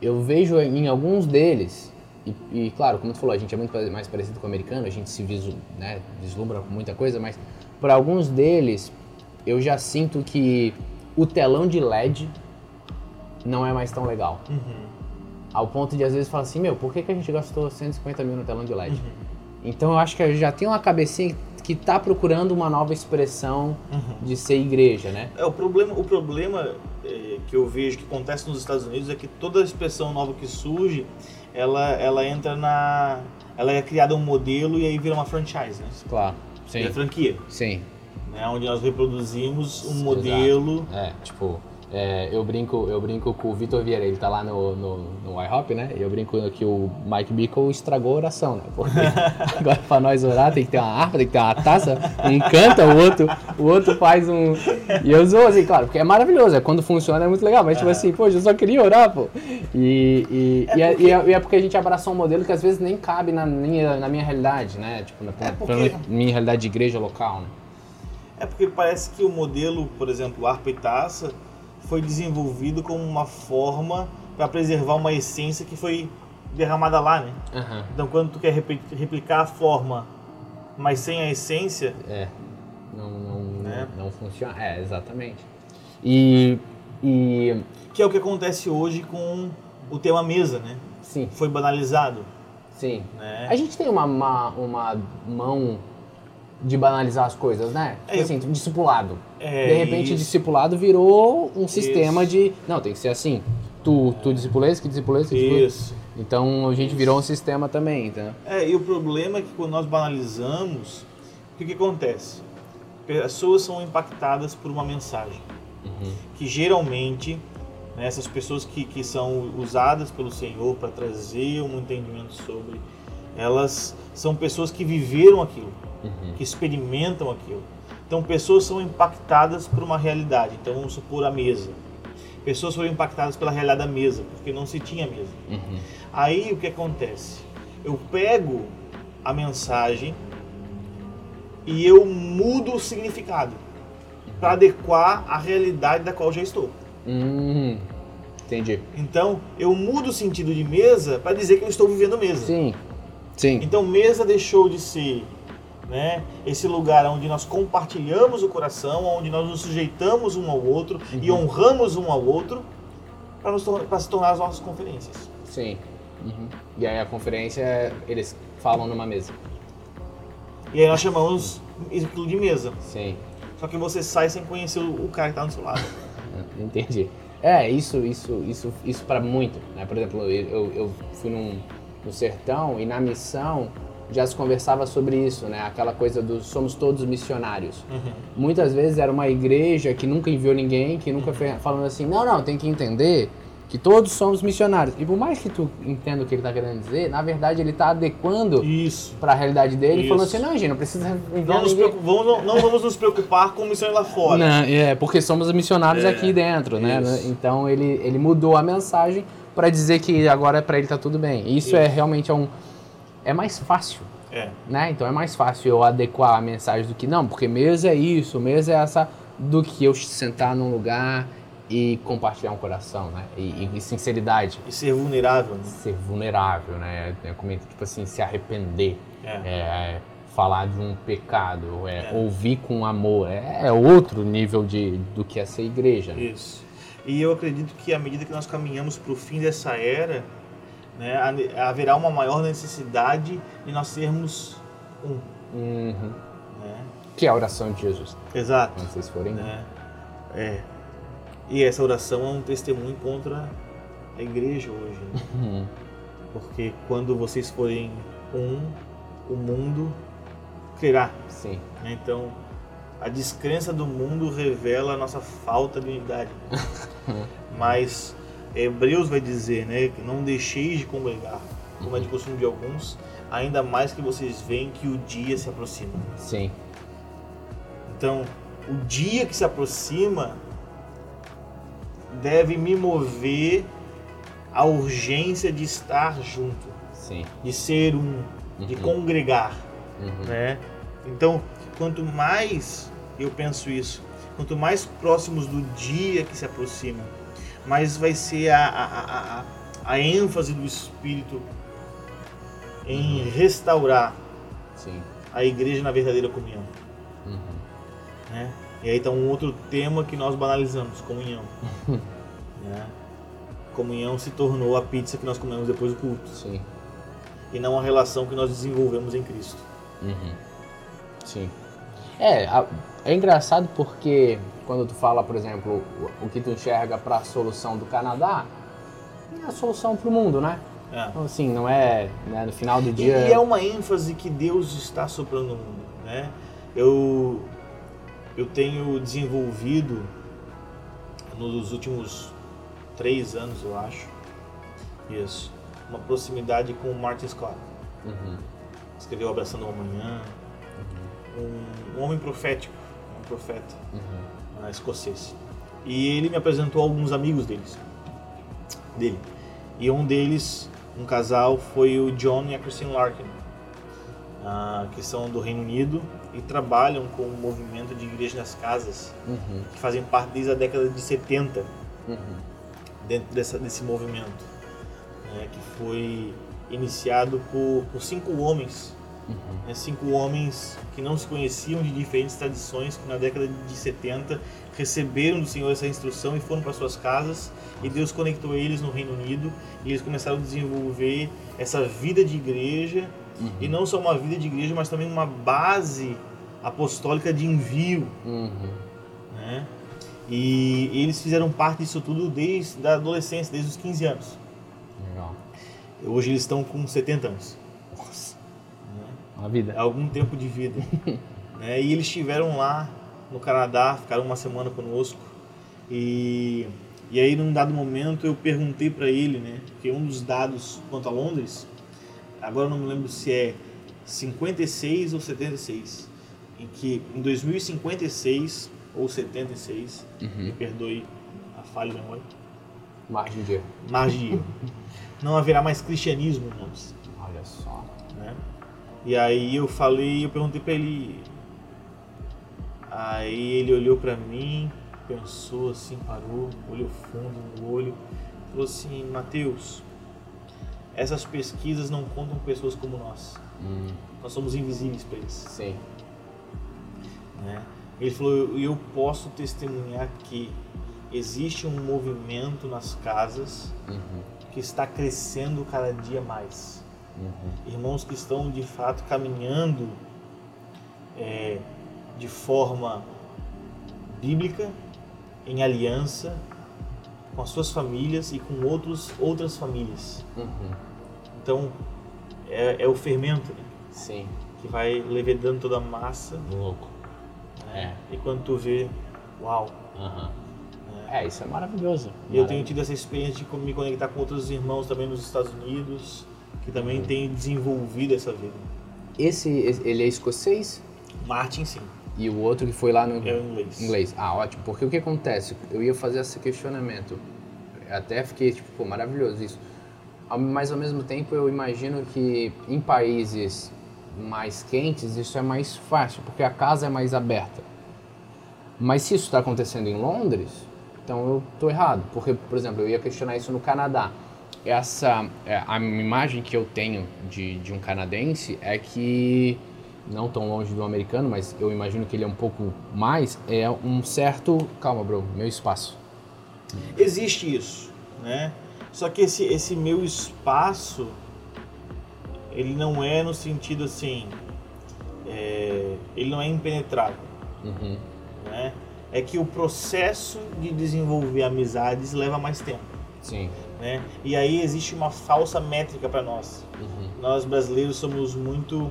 eu vejo em alguns deles, e, e, claro, como tu falou, a gente é muito mais parecido com o americano, a gente se visu, né, vislumbra com muita coisa, mas para alguns deles, eu já sinto que o telão de LED não é mais tão legal. Ao ponto de às vezes falar assim, meu, por que, que a gente gastou 150 mil no telão de LED? Então eu acho que eu já tem uma cabecinha que tá procurando uma nova expressão de ser igreja, né? É, o problema, o problema é, que eu vejo que acontece nos Estados Unidos é que toda expressão nova que surge, ela, ela entra na. Ela é criada um modelo e aí vira uma franchise, né? Claro. Vira franquia. Sim. Né, onde nós reproduzimos um modelo. É, tipo, é, eu brinco, eu brinco com o Vitor Vieira, ele tá lá no, no, no iHop, né? E eu brinco que o Mike Bickle estragou a oração, né? Porque (laughs) agora pra nós orar tem que ter uma harpa, tem que ter uma taça, um canta, o outro, o outro faz um. E eu sou assim, claro, porque é maravilhoso, é quando funciona é muito legal, mas tipo assim, poxa, eu só queria orar, pô. E, e, É e, é, porque- e, é, e é porque a gente abraçou um modelo que às vezes nem cabe na minha, na minha realidade, né? Tipo, na, É porque- na minha realidade de igreja local, né? É porque parece que o modelo, por exemplo, harpa e taça, foi desenvolvido como uma forma para preservar uma essência que foi derramada lá, né? Aham. Então quando tu quer repli- replicar a forma, mas sem a essência, É, não, não, Né? não funciona. É, exatamente. E, e que é o que acontece hoje com o tema mesa, né? sim, Foi banalizado, sim. né? A gente tem uma, uma, uma mão de banalizar as coisas, né? Tipo É, assim, discipulado. É, de repente, isso. discipulado virou um sistema Isso. de. Não, tem que ser assim. Tu, tu discipulês, que discipulês, que discipulês. Isso. Então a gente virou um sistema também, entendeu? É, e o problema é que quando nós banalizamos, o que, que acontece? Pessoas são impactadas por uma mensagem. Que geralmente, né, essas pessoas que, que são usadas pelo Senhor para trazer um entendimento sobre, elas são pessoas que viveram aquilo, que experimentam aquilo. Então, pessoas são impactadas por uma realidade. Então, vamos supor a mesa. Pessoas foram impactadas pela realidade da mesa, porque não se tinha mesa. Aí o que acontece? Eu pego a mensagem e eu mudo o significado para adequar à realidade da qual já estou. Hum, Entendi. Então, eu mudo o sentido de mesa para dizer que eu estou vivendo mesa. Sim. Sim. Então, mesa deixou de ser né, esse lugar onde nós compartilhamos o coração, onde nós nos sujeitamos um ao outro e honramos um ao outro para se tornar as nossas conferências. Sim. Uhum. E aí a conferência, eles falam numa mesa. E aí nós chamamos aquilo de mesa. Sim. Só que você sai sem conhecer o cara que está do seu lado. (laughs) Entendi. É, isso, isso, isso, isso para muito, né? Por exemplo, eu, eu- eu fui num, no sertão e na missão já se conversava sobre isso, né? Aquela coisa do somos todos missionários. Muitas vezes era uma igreja que nunca enviou ninguém, que nunca foi falando assim, não, não, tem que entender que todos somos missionários. E por mais que tu entenda o que ele tá querendo dizer, na verdade ele tá adequando para a realidade dele, Isso. falando assim, não, gente, não precisa enviar Não, ninguém. preocup- vamos- não- não vamos nos preocupar com missões lá fora. Não, é, porque somos missionários É, aqui dentro, né? isso. Então ele, ele mudou a mensagem para dizer que agora para ele tá tudo bem. Isso, Isso. é realmente é um é mais fácil, É. né? Então é mais fácil eu adequar a mensagem do que não, porque mesa é isso, mesa é essa do que eu sentar num lugar e compartilhar um coração, né? E, e- e sinceridade, E ser vulnerável. Né? ser vulnerável, né? É como tipo assim, se arrepender, É. é, falar de um pecado, é, É. ouvir com amor, é, é outro nível de, do que é ser igreja. né? Isso. E eu acredito que à medida que nós caminhamos para o fim dessa era, né, ha- haverá uma maior necessidade de nós sermos um. Uhum. Né? Que é a oração de Jesus, Exato. quando vocês forem. Né? É. E essa oração é um testemunho contra a igreja hoje. né? Uhum. Porque quando vocês forem um, o mundo crerá. Sim. né? Então, a descrença do mundo revela a nossa falta de unidade. (laughs) Mas Hebreus vai dizer, né, que não deixeis de congregar, como é de costume de alguns, ainda mais que vocês veem que o dia se aproxima. Sim. Então, o dia que se aproxima deve me mover a urgência de estar junto, Sim. de ser um, de Uhum. congregar. Uhum. né? Então, quanto mais eu penso isso, quanto mais próximos do dia que se aproxima, mais vai ser a, a, a, a, a ênfase do Espírito em restaurar Sim. a igreja na verdadeira comunhão. Uhum. Né? E aí está um outro tema que nós banalizamos, comunhão. (laughs) né? Comunhão se tornou a pizza que nós comemos depois do culto, Sim. e não a relação que nós desenvolvemos em Cristo. Uhum. Sim. É, a- é engraçado porque quando tu fala, por exemplo, o, que tu enxerga para a solução do Canadá, é a solução para o mundo, né? É. Então, assim, não é né, no final do dia. e é uma ênfase que Deus está soprando no mundo, né? Eu eu tenho desenvolvido nos últimos três anos, eu acho, isso, uma proximidade com o Martin Scott. Uhum. Escreveu Abraçando o Amanhã, um, um homem profético, profeta Uhum. escocês. E ele me apresentou alguns amigos deles, dele. E um deles, um casal, foi o John e a Christine Larkin, ah, que são do Reino Unido e trabalham com o movimento de igreja nas casas, Uhum. que fazem parte desde a década de 70 Uhum. dentro dessa, desse movimento, né, que foi iniciado por, por cinco homens Uhum. cinco homens que não se conheciam de diferentes tradições, que na década de 70 receberam do Senhor essa instrução e foram para suas casas, e Deus conectou eles no Reino Unido, e eles começaram a desenvolver essa vida de igreja, e não só uma vida de igreja, mas também uma base apostólica de envio, Uhum. né? E eles fizeram parte disso tudo desde a adolescência, desde os 15 anos. Legal. Hoje eles estão com 70 anos. Uma vida. algum tempo de vida. né? (laughs) E eles estiveram lá no Canadá, ficaram uma semana conosco. E, e aí, num dado momento, eu perguntei para ele, né? Porque um dos dados quanto a Londres, agora não me lembro se é 56 ou 76, em que em 2056 ou 76, me Uhum. perdoe a falha de memória, Margem de erro. margem de erro, não haverá mais cristianismo em Londres Olha só. né? E aí eu falei, eu perguntei pra ele. Aí ele olhou pra mim, pensou assim, parou, olhou fundo no olho falou assim, Mateus, essas pesquisas não contam com pessoas como nós. Hum, Nós somos invisíveis para eles. sim. né? Ele falou, eu, eu posso testemunhar que existe um movimento nas casas Uhum, que está crescendo cada dia mais. Uhum. Irmãos que estão de fato caminhando é, de forma bíblica, em aliança com as suas famílias e com outros, outras famílias. Uhum. Então é, é o fermento né, Sim. que vai levedando toda a massa Louco. né? e quando tu vê, uau! Aham. É, isso é maravilhoso. E eu tenho tido essa experiência de me conectar com outros irmãos também nos Estados Unidos, que também têm desenvolvido essa vida. Esse, ele é escocês Martin, sim, e o outro que foi lá no é inglês. inglês. Ah, ótimo. Porque o que acontece? Eu ia fazer esse questionamento. Até fiquei tipo, pô, maravilhoso isso. Mas ao mesmo tempo eu imagino que em países mais quentes isso é mais fácil, porque a casa é mais aberta. Mas se isso está acontecendo em Londres, então eu tô errado. Porque, por exemplo, eu ia questionar isso no Canadá. Essa, é, a imagem que eu tenho de, de um canadense é que, não tão longe do americano, mas eu imagino que ele é um pouco mais, é um certo... Calma, bro, meu espaço. Existe isso, né? Só que esse, esse meu espaço, ele não é no sentido assim, é, ele não é impenetrável, Uhum. né? É que o processo de desenvolver amizades leva mais tempo, Sim. Né? E aí existe uma falsa métrica para nós. Uhum. Nós brasileiros somos muito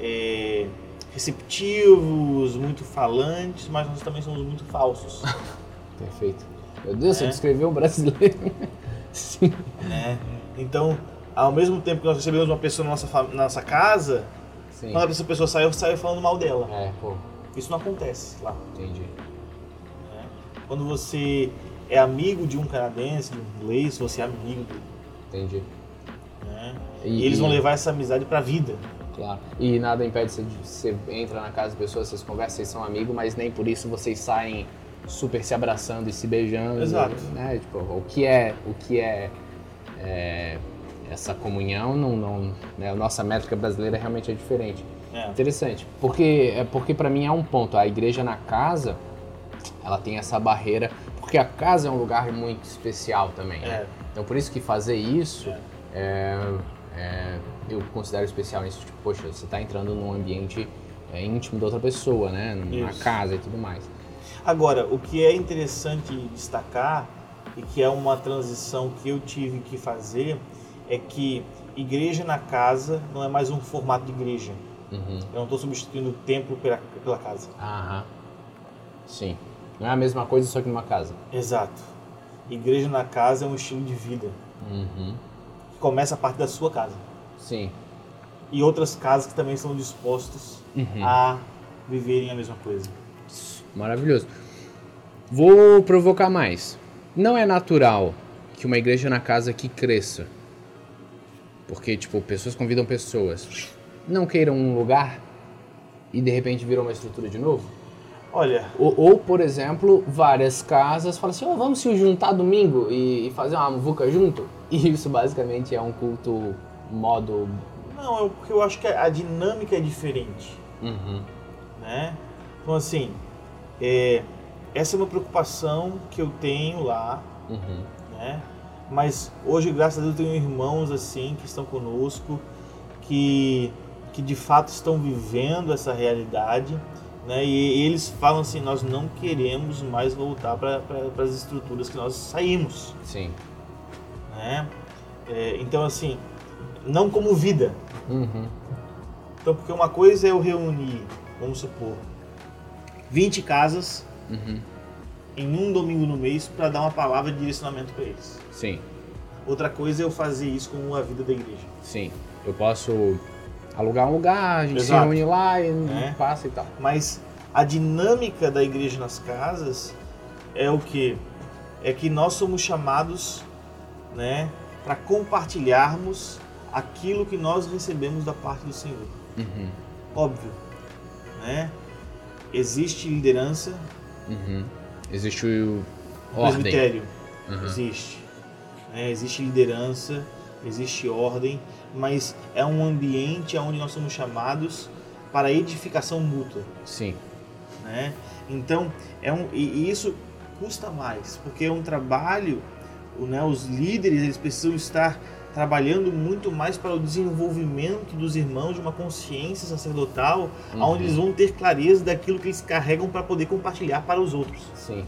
é, receptivos, muito falantes, mas nós também somos muito falsos. (laughs) Perfeito. Meu Deus, você É. descreveu o brasileiro. (laughs) Sim. né? Então, ao mesmo tempo que nós recebemos uma pessoa na nossa, na nossa casa, Sim. quando essa pessoa sai, eu saio falando mal dela. É, Isso não acontece lá. entendi. né? Quando você é amigo de um canadense, de um inglês, você é amigo dele. Entendi. Né? E- E, eles vão levar essa amizade pra vida. Claro. E nada impede você de você entra na casa das pessoas, vocês conversam, vocês são amigos, mas nem por isso vocês saem super se abraçando e se beijando. Exato. Né? Tipo, o que é, o que é, é, essa comunhão, não, não, né? a nossa métrica brasileira realmente é diferente. É. Interessante, porque é porque para mim é um ponto. A igreja na casa, ela tem essa barreira, porque a casa é um lugar muito especial também. né? É. Então por isso que fazer isso, é, é, eu considero especial nisso. Tipo, poxa, você está entrando num ambiente íntimo da outra pessoa, né? Numa Isso. casa e tudo mais. Agora, o que é interessante destacar e que é uma transição que eu tive que fazer é que igreja na casa não é mais um formato de igreja. Uhum. Eu não estou substituindo o templo pela, pela casa. Aham. Sim. Não é a mesma coisa, só que numa casa. Exato. Igreja na casa é um estilo de vida Uhum. que começa a partir da sua casa. Sim. E outras casas que também estão dispostos Uhum. a viverem a mesma coisa. Maravilhoso. Vou provocar mais. Não é natural que uma igreja na casa que cresça, porque, tipo, pessoas convidam pessoas, não queiram um lugar e de repente viram uma estrutura de novo? Olha, Ou, ou, por exemplo, várias casas falam assim, "Ô, vamos se juntar domingo e, e fazer uma muvuca junto? (laughs) E isso basicamente é um culto modo... não, é porque eu acho que a dinâmica é diferente. Uhum. né? Então assim, é, essa é uma preocupação que eu tenho lá, Uhum. né? Mas hoje, graças a Deus, eu tenho irmãos assim que estão conosco, que, que de fato estão vivendo essa realidade, né? E eles falam assim, nós não queremos mais voltar para as estruturas que nós saímos, Sim. né? É, então assim, não como vida. Uhum. Então, porque uma coisa é eu reunir, vamos supor, 20 casas Uhum. em um domingo no mês para dar uma palavra de direcionamento para eles. Sim. Outra coisa é eu fazer isso com a vida da igreja. Sim. Eu posso alugar um lugar, a gente se Exato. reúne lá e É. passa e tal. Mas a dinâmica da igreja nas casas é o que? É que nós somos chamados, né, para compartilharmos aquilo que nós recebemos da parte do Senhor. Uhum. Óbvio, né? Existe liderança, Uhum. Existe o ordem. presbitério, Uhum. existe. né? existe liderança, existe ordem, mas é um ambiente onde nós somos chamados para edificação mútua. Sim. né? Então, é um, e isso custa mais, porque é um trabalho, né, os líderes eles precisam estar trabalhando muito mais para o desenvolvimento dos irmãos de uma consciência sacerdotal, Uhum. onde eles vão ter clareza daquilo que eles carregam para poder compartilhar para os outros. Sim.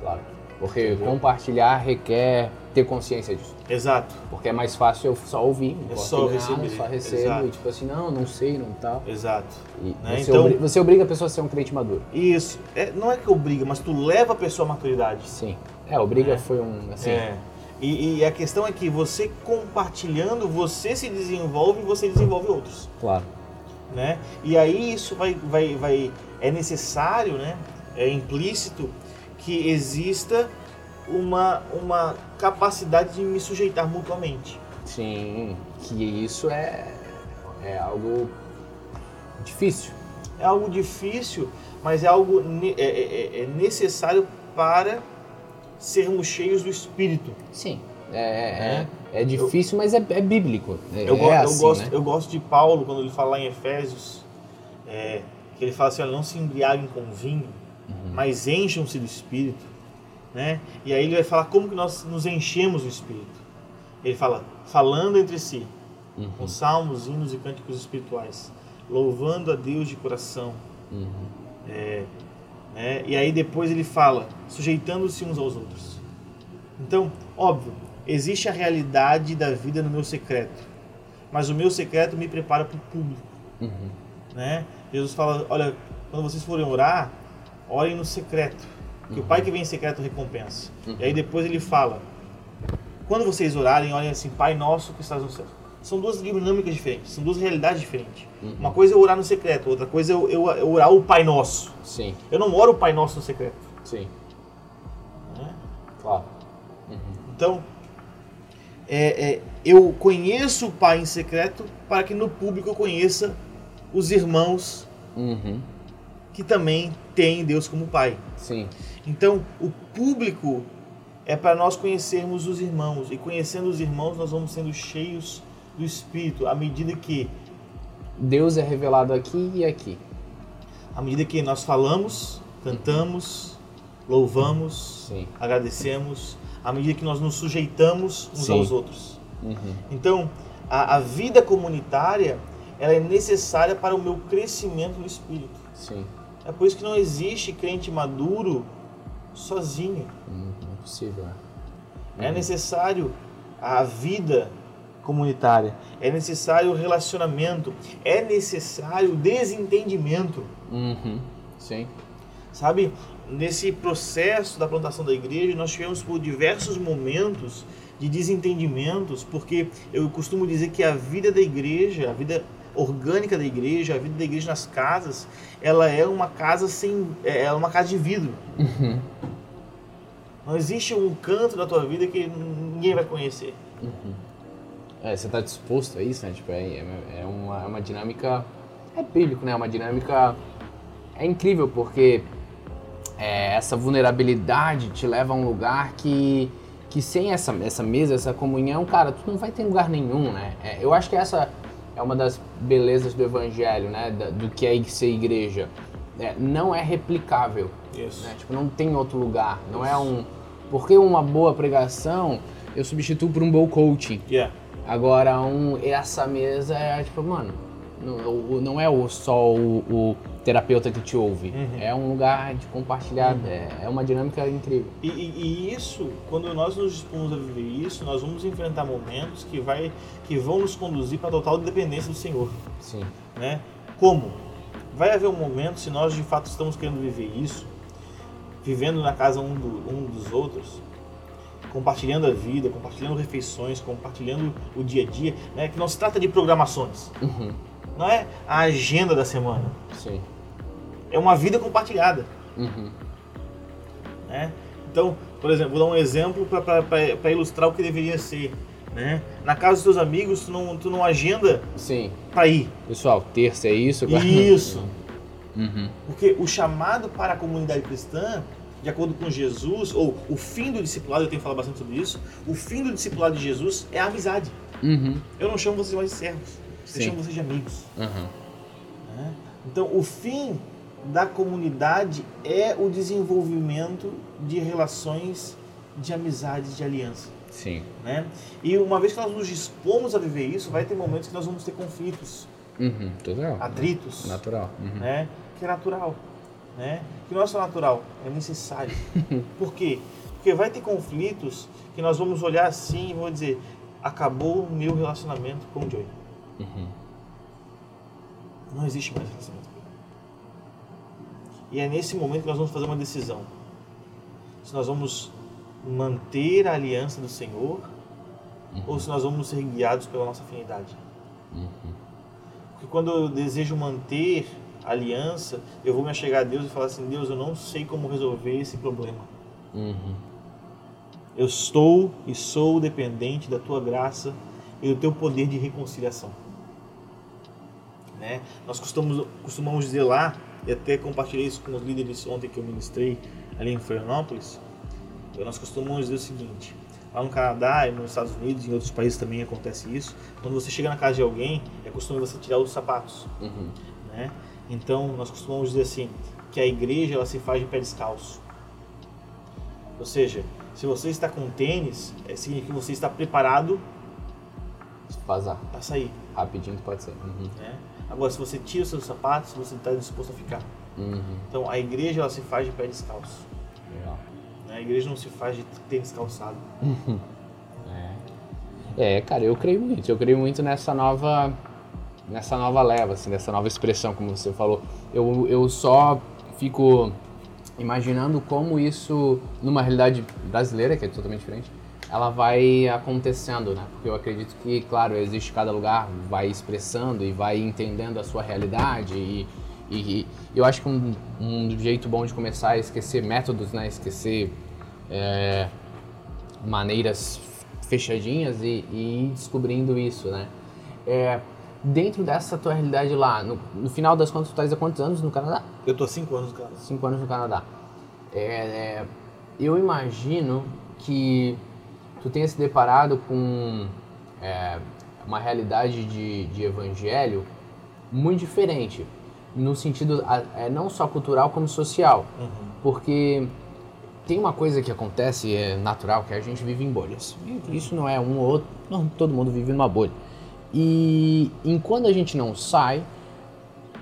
Claro. Porque compartilhar requer ter consciência disso. Exato, Porque é mais fácil eu só ouvir. É só receber, Só recebo exato. e tipo assim, não, não sei, não tal. exato. Né, você, então- obri- você obriga a pessoa a ser um crente maduro. Isso, é, não é que obriga, mas tu leva a pessoa à maturidade. Sim. É, obriga É. foi um, assim... É. E, e a questão é que você compartilhando, você se desenvolve e você desenvolve outros. Claro. né? E aí isso vai, vai, vai é necessário, né? É implícito que exista uma, uma capacidade de me sujeitar mutuamente. Sim. Que isso é, é algo difícil. É algo difícil, mas é algo ne- é, é- é necessário para sermos cheios do Espírito. Sim. É, é, é difícil, mas é, é bíblico. É, Eu, go- é eu assim, gosto, né? eu gosto de Paulo quando ele fala lá em Efésios, é, que ele fala assim: não se embriaguem com vinho, Uhum. mas encham-se do Espírito. Né? E aí ele vai falar como que nós nos enchemos do Espírito. Ele fala, falando entre si, Uhum. com salmos, hinos e cânticos espirituais, louvando a Deus de coração. Uhum. É, né? E aí depois ele fala, sujeitando-se uns aos outros. Então, óbvio, existe a realidade da vida no meu secreto, mas o meu secreto me prepara para o público. Uhum. Né? Jesus fala, olha, quando vocês forem orar, orem no secreto, que o Pai que vem em secreto recompensa. Uhum. E aí depois ele fala, quando vocês orarem, olhem assim, Pai nosso que estás no céu. São duas dinâmicas diferentes, são duas realidades diferentes. Uhum. Uma coisa é orar no secreto, outra coisa é eu, eu- eu orar o Pai Nosso. Sim, Eu não oro o Pai Nosso no secreto. sim, né? claro. Então, é, é, eu conheço o Pai em secreto para que no público eu conheça os irmãos Uhum. que também têm Deus como Pai. Sim, Então, o público é para nós conhecermos os irmãos. E conhecendo os irmãos, nós vamos sendo cheios do Espírito à medida que, Deus é revelado aqui e aqui. à medida que nós falamos, cantamos, louvamos, Sim. agradecemos, à medida que nós nos sujeitamos uns Sim. aos outros. Uhum. Então, a, a vida comunitária ela é necessária para o meu crescimento no Espírito. Sim. É por isso que não existe crente maduro sozinho. Hum, Não é possível, né? É necessário a vida comunitária, é necessário o relacionamento, é necessário o desentendimento. Uhum. Sim. Sabe, nesse processo da plantação da igreja, nós tivemos por diversos momentos de desentendimentos, porque eu costumo dizer que a vida da igreja, a vida orgânica da igreja, a vida da igreja nas casas, ela é uma casa sem, é uma casa de vidro. Uhum. Não existe um canto da tua vida que ninguém vai conhecer. É, você tá disposto a isso, né? Tipo, é, é, uma, é uma dinâmica. É bíblico, né? É uma dinâmica. É incrível porque é, essa vulnerabilidade te leva a um lugar que, que sem essa, essa mesa, essa comunhão, cara, tu não vai ter lugar nenhum, né? É, eu acho que essa é uma das belezas do evangelho, né? Do que é ser igreja. É, não é replicável. Isso. né? Tipo, não tem outro lugar. Não é um. Porque uma boa pregação eu substituo por um bom coaching. Yeah. Agora, um, essa mesa é tipo, mano, não, não é o, só o, o terapeuta que te ouve. Uhum. É um lugar de compartilhar. É, é uma dinâmica incrível. E, e- e isso, quando nós nos dispomos a viver isso, nós vamos enfrentar momentos que, vai, que vão nos conduzir para a total dependência do Senhor. Sim. Né? Como? Vai haver um momento, se nós de fato estamos querendo viver isso, vivendo na casa um, do- um dos outros, compartilhando a vida, compartilhando refeições, compartilhando o dia a dia, né? que não se trata de programações, Uhum. não é a agenda da semana, Sim. É uma vida compartilhada. Uhum. né? Então, por exemplo, vou dar um exemplo para ilustrar o que deveria ser. Né? Na casa dos teus amigos, tu não, tu não agenda Sim. para ir. Pessoal, terça é isso. agora- Isso. (laughs) Uhum. Porque o chamado para a comunidade cristã de acordo com Jesus, ou o fim do discipulado, eu tenho falado bastante sobre isso, o fim do discipulado de Jesus é a amizade. Uhum. Eu não chamo vocês mais de servos, eu Sim. chamo vocês de amigos. Uhum. né? Então, o fim da comunidade é o desenvolvimento de relações de amizade, de aliança. Sim. Né? E uma vez que nós nos dispomos a viver isso, vai ter momentos que nós vamos ter conflitos, Uhum. Total. atritos, Natural. Uhum. né? que é natural. Né? Que não é só natural, é necessário. (laughs) Por quê? Porque vai ter conflitos que nós vamos olhar assim e vamos dizer: acabou o meu relacionamento com o Joey. Uhum. Não existe mais relacionamento. E é nesse momento que nós vamos fazer uma decisão. Se nós vamos manter a aliança do Senhor ou se nós vamos ser guiados pela nossa afinidade. Porque quando eu desejo manter a aliança, eu vou me achegar a Deus e falar assim: Deus, eu não sei como resolver esse problema. Uhum. Eu estou e sou dependente da tua graça e do teu poder de reconciliação. Né? Nós costumamos, costumamos dizer lá, e até compartilhei isso com os líderes ontem que eu ministrei ali em Florianópolis, nós costumamos dizer o seguinte, lá no Canadá e nos Estados Unidos e em outros países também acontece isso, quando você chega na casa de alguém, é costume você tirar os sapatos. Uhum. Né? Então, nós costumamos dizer assim, que a igreja ela se faz de pé descalço. Ou seja, se você está com tênis, é significa que você está preparado Vazar. para sair. Rapidinho pode ser. Uhum. Né? Agora, se você tira os seus sapatos, você está disposto a ficar. Uhum. Então, a igreja ela se faz de pé descalço. Legal. né? A igreja não se faz de tênis calçado. (laughs) É, cara, eu creio muito. Eu creio muito nessa nova, nessa nova leva, assim, nessa nova expressão, como você falou. Eu, eu só fico imaginando como isso, numa realidade brasileira, que é totalmente diferente, ela vai acontecendo, né? Porque eu acredito que, claro, existe cada lugar, vai expressando e vai entendendo a sua realidade e, e, e eu acho que um, um jeito bom de começar é esquecer métodos, né? Esquecer é, maneiras fechadinhas e, e ir descobrindo isso, né? É, dentro dessa tua realidade lá, no, no final das contas, tu estás há quantos anos no Canadá? Eu tô há cinco anos, cara. Cinco anos no Canadá. É, é, eu imagino que tu tenha se deparado com é, uma realidade de, de evangelho muito diferente, no sentido é, não só cultural como social, Uhum. porque tem uma coisa que acontece, é natural, que a gente vive em bolhas. Isso não é um ou outro, não, todo mundo vive numa bolha. E enquanto a gente não sai,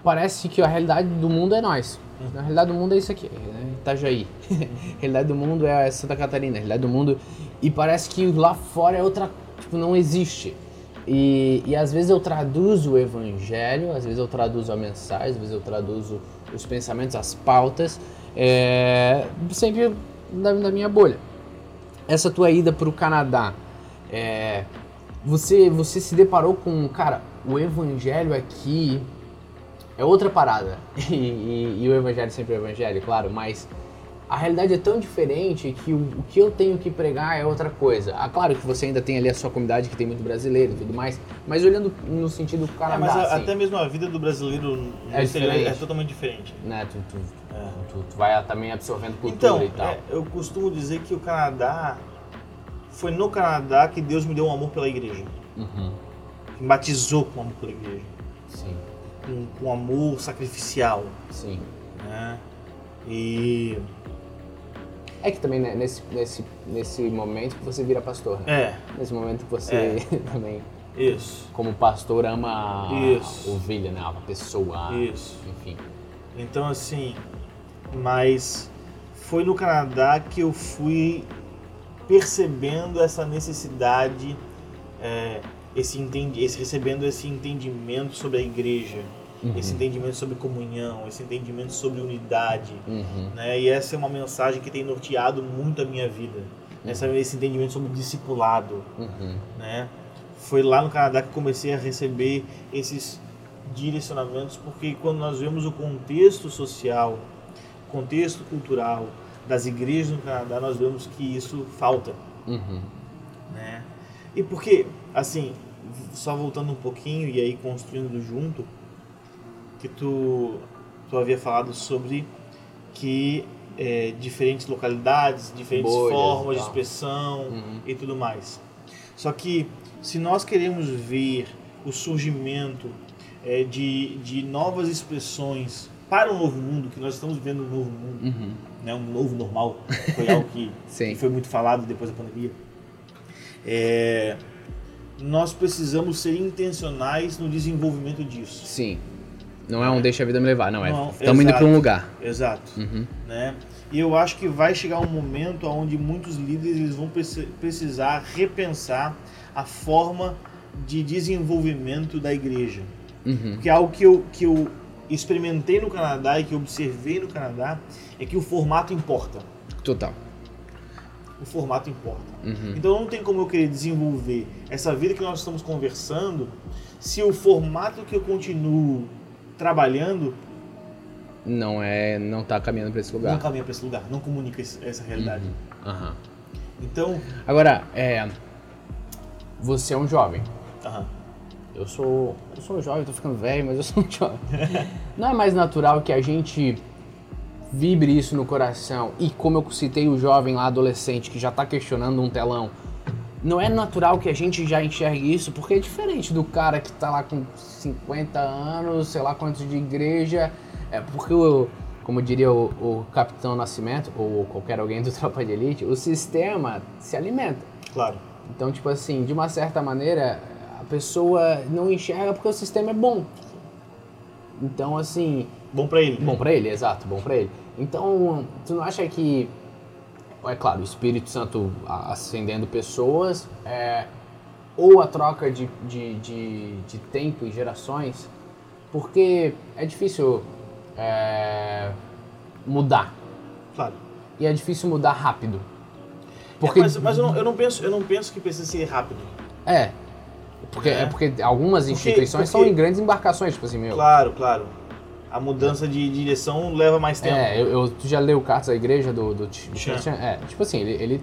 parece que a realidade do mundo é nós. A realidade do mundo é isso aqui, né? Itajaí. (laughs) a realidade do mundo é Santa Catarina, a realidade do mundo. E parece que lá fora é outra. Tipo, não existe. E, e às vezes eu traduzo o evangelho, às vezes eu traduzo a mensagem, às vezes eu traduzo os pensamentos, as pautas, é, sempre da, da minha bolha. Essa tua ida para o Canadá, é, você, você se deparou com, cara, o evangelho aqui é outra parada. (laughs) E, e- e o evangelho sempre é o evangelho, claro, mas a realidade é tão diferente que o, o que eu tenho que pregar é outra coisa. Ah, claro que você ainda tem ali a sua comunidade que tem muito brasileiro e tudo mais, mas olhando no sentido do É, Canadá, mas a- assim, até mesmo a vida do brasileiro no É é, diferente. totalmente diferente. né, tu, tu, É. tu, tu vai também absorvendo cultura Então, e tal. é, eu costumo dizer que o Canadá foi no Canadá que Deus me deu um amor pela igreja, Uhum, me batizou com amor pela igreja, sim, com, com amor sacrificial, sim. né? E É que também né, nesse, nesse, nesse momento que você vira pastor, né? é, Nesse momento que você É. (laughs) também, isso, como pastor, ama a Isso. ovelha, né? A pessoa, isso. enfim. Então assim, mas foi no Canadá que eu fui percebendo essa necessidade, é, esse, entendi, esse recebendo esse entendimento sobre a igreja, Uhum. esse entendimento sobre comunhão, esse entendimento sobre unidade, Uhum. né? E essa é uma mensagem que tem norteado muito a minha vida, essa, esse entendimento sobre discipulado, Uhum. né? Foi lá no Canadá que comecei a receber esses direcionamentos, porque quando nós vemos o contexto social, contexto cultural das igrejas no Canadá, nós vemos que isso falta, Uhum. né? E porque, assim, só voltando um pouquinho e aí construindo junto, que tu, tu havia falado sobre que é, diferentes localidades, diferentes Bolhas formas de expressão Uhum. e tudo mais. Só que se nós queremos ver o surgimento é, de, de novas expressões para o novo mundo, que nós estamos vendo um novo mundo, Uhum. né, um novo normal, (laughs) foi algo que, que foi muito falado depois da pandemia. É, nós precisamos ser intencionais no desenvolvimento disso. Sim. Não é um deixa a vida me levar, não. É. Estamos indo pra um lugar. Exato. Uhum. né? E eu acho que vai chegar um momento onde muitos líderes eles vão preci- precisar repensar a forma de desenvolvimento da igreja. Uhum. Porque algo que eu, que eu experimentei no Canadá e que observei no Canadá é que o formato importa. Total. O formato importa. Uhum. Então não tem como eu querer desenvolver essa vida que nós estamos conversando se o formato que eu continuo trabalhando Não é. Não tá caminhando pra esse não lugar. caminha para esse lugar, não comunica essa realidade. Uhum. Aham. Então, Agora, é. Você é um jovem. aham, Eu sou. Eu sou jovem, tô ficando velho, mas eu sou um (laughs) jovem. Não é mais natural que a gente vibre isso no coração e como eu citei o jovem lá adolescente que já tá questionando um telão. Não é natural que a gente já enxergue isso, porque é diferente do cara que tá lá com 50 anos, sei lá quantos de igreja. É porque o, como diria o, o Capitão Nascimento, ou qualquer alguém do (laughs) Tropa de Elite, o sistema se alimenta. claro. Então, tipo assim, de uma certa maneira, a pessoa não enxerga porque o sistema é bom. Então, assim, Bom pra ele. bom pra ele, exato, bom pra ele. Então, tu não acha que, é claro, o Espírito Santo acendendo pessoas, é, ou a troca de, de, de, de tempo e gerações, porque é difícil é, mudar. Claro. E é difícil mudar rápido. É, mas mas eu, não, eu, não penso, eu não penso que precisa ser rápido. É. Porque, É. é porque algumas Porque- instituições porque- são em grandes embarcações, tipo assim, meu. Claro, claro. A mudança de direção leva mais tempo. É, eu, eu- tu já leu Cartas da Igreja do, do, do. Christian? É, tipo assim, ele, ele-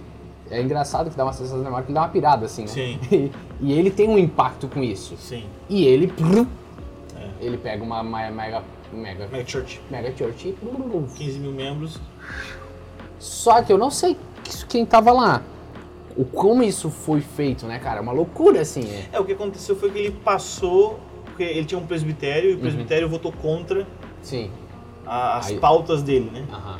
É engraçado que dá uma sensação de memória que ele dá uma pirada, assim, né? Sim. (laughs) E, e ele tem um impacto com isso. Sim. E ele. É. Ele pega uma ma- mega. Mega. Mega Church, Mega Church e. prrr. 15 mil membros. Só que eu não sei quem tava lá. O como isso foi feito, né, cara? É uma loucura, assim. É. É, o que aconteceu foi que ele passou, porque ele tinha um presbitério Uhum. e o presbitério votou contra Sim. a- as Aí- pautas dele, né? Aham.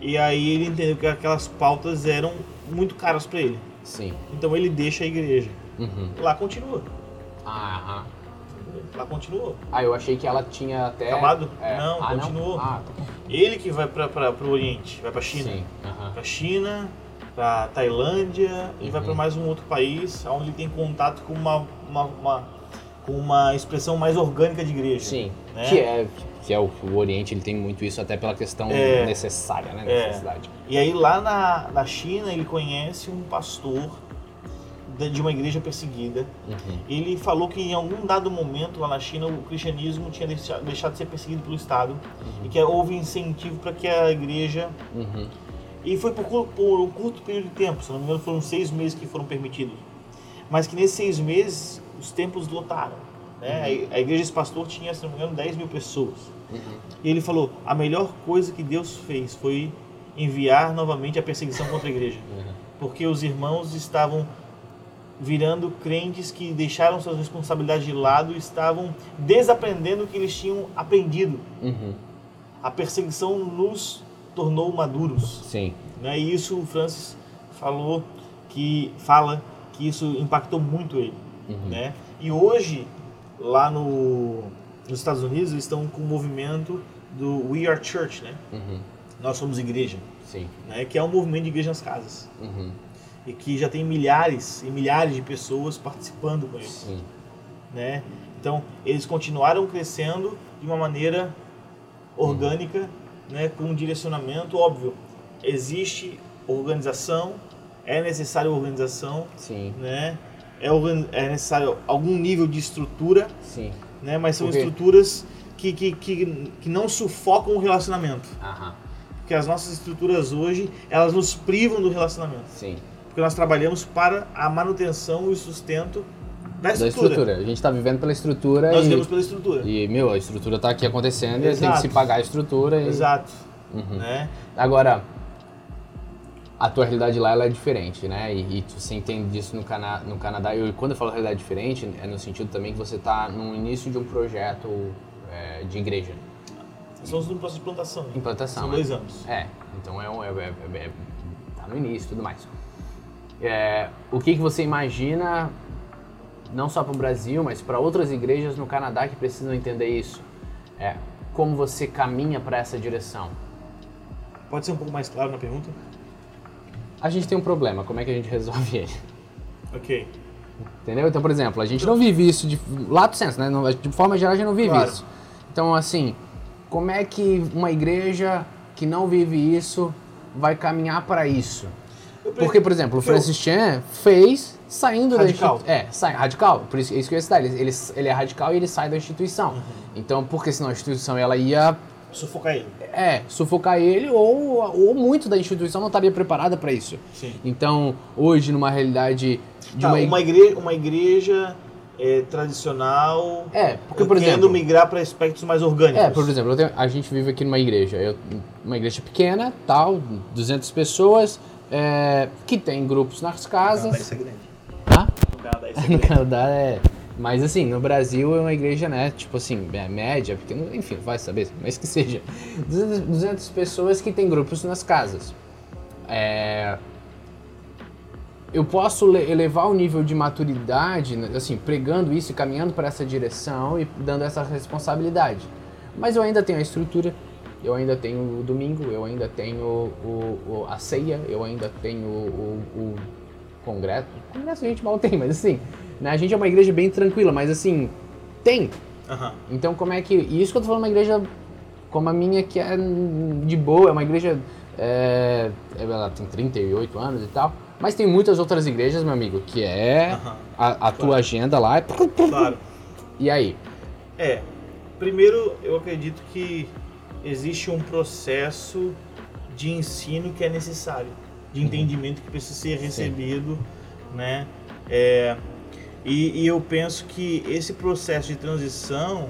E aí ele entendeu que aquelas pautas eram muito caras pra ele. Sim. Então ele deixa a igreja. Uhum. Lá continua. Aham. Lá continua. Ah, eu achei que ela tinha até. Acabado? É. Não, ah, continuou. Não? Ah, tá. Ele que vai para pro Oriente, vai pra China. Sim. aham. Pra China, pra Tailândia e vai Uhum. pra mais um outro país, onde ele tem contato com uma, uma, uma- com uma expressão mais orgânica de igreja. Sim. Né? Que é. Que é o, o Oriente, ele tem muito isso até pela questão É. necessária, né? É. Necessidade. E aí lá na, na China ele conhece um pastor de uma igreja perseguida. Uhum. Ele falou que em algum dado momento lá na China o cristianismo tinha deixado, deixado de ser perseguido pelo Estado e que houve incentivo para que a igreja Uhum. E foi por, por um curto período de tempo, se não me engano foram seis meses que foram permitidos. Mas que nesses seis meses os templos lotaram. Né? A, a igreja desse pastor tinha, se não me engano, 10 mil pessoas. Uhum. E ele falou, a melhor coisa que Deus fez foi enviar novamente a perseguição contra a igreja. Uhum. Porque os irmãos estavam virando crentes que deixaram suas responsabilidades de lado e estavam desaprendendo o que eles tinham aprendido. Uhum. A perseguição nos tornou maduros. Sim. Né? E isso o Francis falou que fala que isso impactou muito ele, Uhum. né? E hoje lá no, nos Estados Unidos eles estão com o movimento do We Are Church, né? Uhum. Nós somos igreja, Sim. né? Que é um movimento de igreja nas casas Uhum. e que já tem milhares e milhares de pessoas participando com isso, Sim. né? Então eles continuaram crescendo de uma maneira orgânica, né? Com um direcionamento óbvio. Existe organização, é necessário organização, Sim. né? É, é necessário algum nível de estrutura, Sim. né? Mas são estruturas que, que, que, que não sufocam o relacionamento. Aham. Porque as nossas estruturas hoje, elas nos privam do relacionamento. Sim. Porque nós trabalhamos para a manutenção e o sustento da Da estrutura. estrutura. A gente tá vivendo pela estrutura Nós e, vivemos pela estrutura. e, meu, a estrutura tá aqui acontecendo e tem que Exato. se pagar a estrutura e... Exato. Uhum. né? Agora, a tua realidade lá ela é diferente, né? E, e você entende disso no, Cana no Canadá. E quando eu falo realidade diferente, é no sentido também que você está no início de um projeto é, de igreja. Estamos no processo de plantação. né? Implantação. São né? dois anos. É, então é, é, é, é- é- tá no início e tudo mais. É, o que, que você imagina, não só para o Brasil, mas para outras igrejas no Canadá que precisam entender isso? É, como você caminha para essa direção? Pode ser um pouco mais claro na pergunta? A gente tem um problema, como é que a gente resolve ele? Ok. Entendeu? Então, por exemplo, a gente não vive isso de lato senso, né? De forma geral, a gente não vive Claro. isso. Então, assim, como é que uma igreja que não vive isso vai caminhar para isso? Porque, por exemplo, o Francis Chan fez saindo Radical. da instituição. É, sai, radical. Por isso, é isso que eu ia citar. Ele, ele, ele é radical e ele sai da instituição. Uhum. Então, porque senão a instituição ela ia Sufocar ele. é, sufocar ele ou, ou muito da instituição não estaria preparada para isso. Sim. Então, hoje, numa realidade de Tá, uma, uma, igreja, uma igreja é, tradicional. É, porque, por exemplo- migrar para aspectos mais orgânicos. É, por exemplo, tenho- a gente vive aqui numa igreja, eu- uma igreja pequena, tal, 200 pessoas, é, que tem grupos nas No Canadá casas. isso é grande. Hã? No Canadá isso é (laughs) No grande. Canadá é. Mas assim, no Brasil é uma igreja, né? Tipo assim, é média, pequena, enfim, vai saber, mas que seja. 200, 200 pessoas que tem grupos nas casas. É, eu posso le- elevar o nível de maturidade, né, assim, pregando isso e caminhando para essa direção e dando essa responsabilidade. Mas eu ainda tenho a estrutura, eu ainda tenho o domingo, eu ainda tenho o, o- a ceia, eu ainda tenho o, o congresso. Congresso a gente mal tem, mas assim, né, a gente é uma igreja bem tranquila, mas assim, tem. Aham. Então como é que. E isso que eu tô falando, uma igreja como a minha, que é de boa, é uma igreja. é, ela tem 38 anos e tal. Mas tem muitas outras igrejas, meu amigo, que é. Aham. A, a tua agenda lá é. Claro. E aí? É. Primeiro, eu acredito que existe um processo de ensino que é necessário, de Uhum. entendimento que precisa ser recebido, né? É, e, e eu penso que esse processo de transição,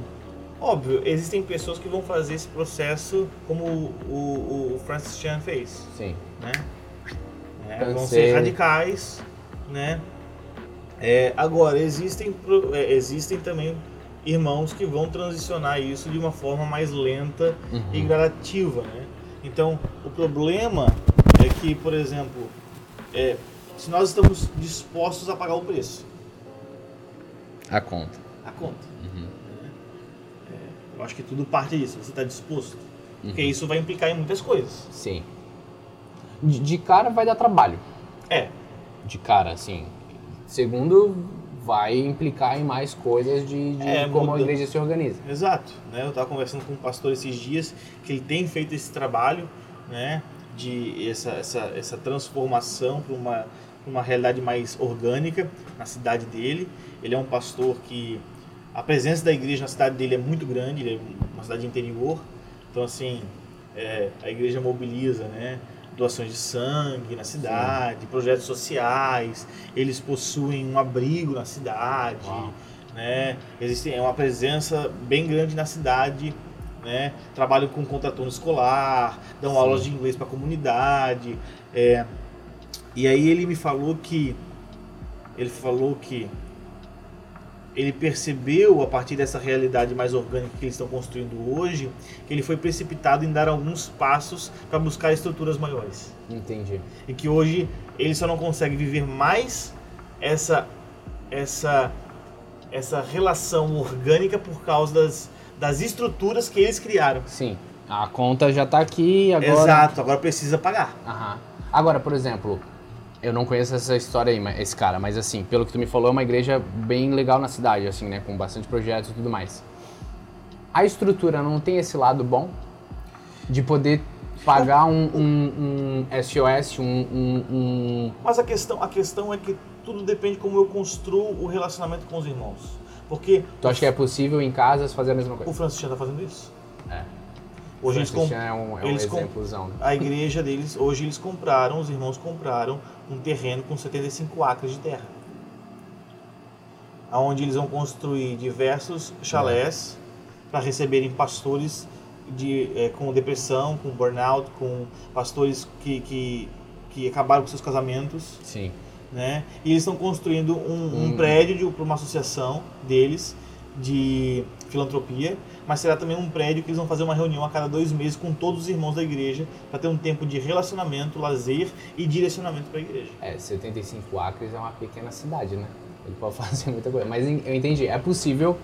óbvio, existem pessoas que vão fazer esse processo como o, o, o Francis Chan fez, Sim. né? É, Cansei. vão ser radicais, né? É, agora, existem, é, existem também irmãos que vão transicionar isso de uma forma mais lenta e Uhum. gradativa, né? Então, o problema é que, por exemplo, é, se nós estamos dispostos a pagar o preço, A conta. a conta. Uhum. É, eu acho que tudo parte disso, você está disposto. Porque Uhum. isso vai implicar em muitas coisas. Sim. De, de cara vai dar trabalho. É, De cara, assim. Segundo, vai implicar em mais coisas de, de É, como a muda. igreja se organiza. Exato, né? Eu estava conversando com um pastor esses dias que ele tem feito esse trabalho, né? De essa, essa, essa transformação para uma, uma realidade mais orgânica na cidade dele. Ele é um pastor que a presença da igreja na cidade dele é muito grande, ele é uma cidade interior. Então, assim, é, a igreja mobiliza, né? Doações de sangue na cidade, projetos sociais, eles possuem um abrigo na cidade, Uau. né? Existe é uma presença bem grande na cidade, né? Trabalham com contraturno escolar, dão Sim. aulas de inglês para a comunidade, é. E aí ele me falou que ele falou que ele percebeu a partir dessa realidade mais orgânica que eles estão construindo hoje, que ele foi precipitado em dar alguns passos para buscar estruturas maiores Entendi. e que hoje ele só não consegue viver mais essa essa essa relação orgânica por causa das, das estruturas que eles criaram. Sim. A conta já tá aqui agora. Exato, agora precisa pagar. Aham. Agora, por exemplo, eu não conheço essa história aí, esse cara, mas assim, pelo que tu me falou, é uma igreja bem legal na cidade, assim, né? Com bastante projetos e tudo mais. A estrutura não tem esse lado bom de poder pagar um, um- um SOS, um, um- um- Mas a questão, a questão é que tudo depende como eu construo o relacionamento com os irmãos. Porque Tu acha que é possível em casas fazer a mesma o coisa? Francisco está fazendo isso. É. Hoje eles Francis com, Chan é um, é um eles com- exemplozão. né? a igreja deles, hoje eles compraram, os irmãos compraram um terreno com 75 acres de terra. Onde eles vão construir diversos chalés para receberem pastores de, é, com depressão, com burnout, com pastores que, que, que acabaram com seus casamentos, Sim. Né? E eles estão construindo um, um Hum. prédio para uma associação deles de filantropia, mas será também um prédio que eles vão fazer uma reunião a cada dois meses com todos os irmãos da igreja para ter um tempo de relacionamento, lazer e direcionamento para a igreja. É, 75 acres é uma pequena cidade, né? Ele pode (laughs) fazer muita coisa. Mas eu entendi, é possível,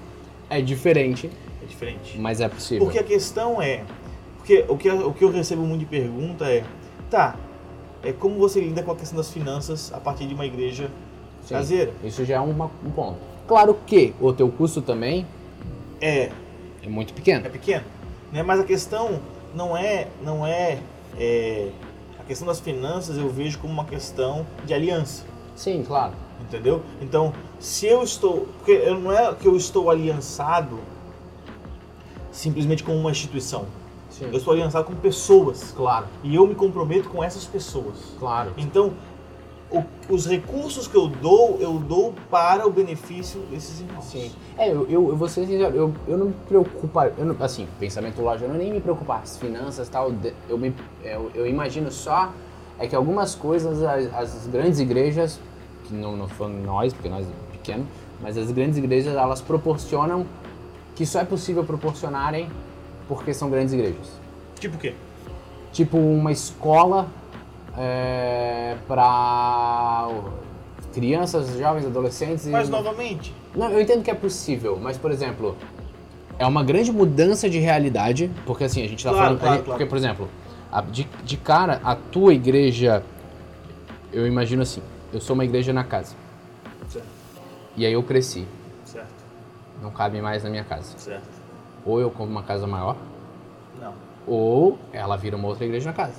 é diferente, É diferente. mas é possível. Porque a questão é, porque o que, o que eu recebo muito de pergunta é, tá, é como você lida com a questão das finanças a partir de uma igreja Sim, caseira? Isso já é uma- um ponto. Claro que o teu custo também É, é muito é pequeno. pequeno, né? Mas a questão não é, não é, é, a questão das finanças eu vejo como uma questão de aliança, Sim, claro. entendeu? Então, se eu estou, porque não é que eu estou aliançado simplesmente com uma instituição, Sim. eu estou aliançado com pessoas Claro, e eu me comprometo com essas pessoas. claro. Então, o- os recursos que eu dou, eu dou para o benefício desses irmãos. Sim. É, eu, eu, eu vou ser sincero, eu, eu não me preocupo, eu não, assim, pensamento lógico, eu não nem me preocupar as finanças e tal, eu, me, eu, eu imagino só é que algumas coisas, as, as grandes igrejas, que não, não falando nós, porque nós é pequeno, mas as grandes igrejas, elas proporcionam que só é possível proporcionarem porque são grandes igrejas. Tipo o quê? Tipo uma escola é, para crianças, jovens, adolescentes e... Mas novamente, Não, eu entendo que é possível, mas por exemplo, é uma grande mudança de realidade, porque assim, a gente tá Claro, falando. claro, gente- claro. Porque, por exemplo, a- de, de cara, a tua igreja. Eu imagino assim, eu sou uma igreja na casa. certo, E aí eu cresci. certo, Não cabe mais na minha casa. certo. Ou eu compro uma casa maior, Não. ou ela vira uma outra igreja na casa.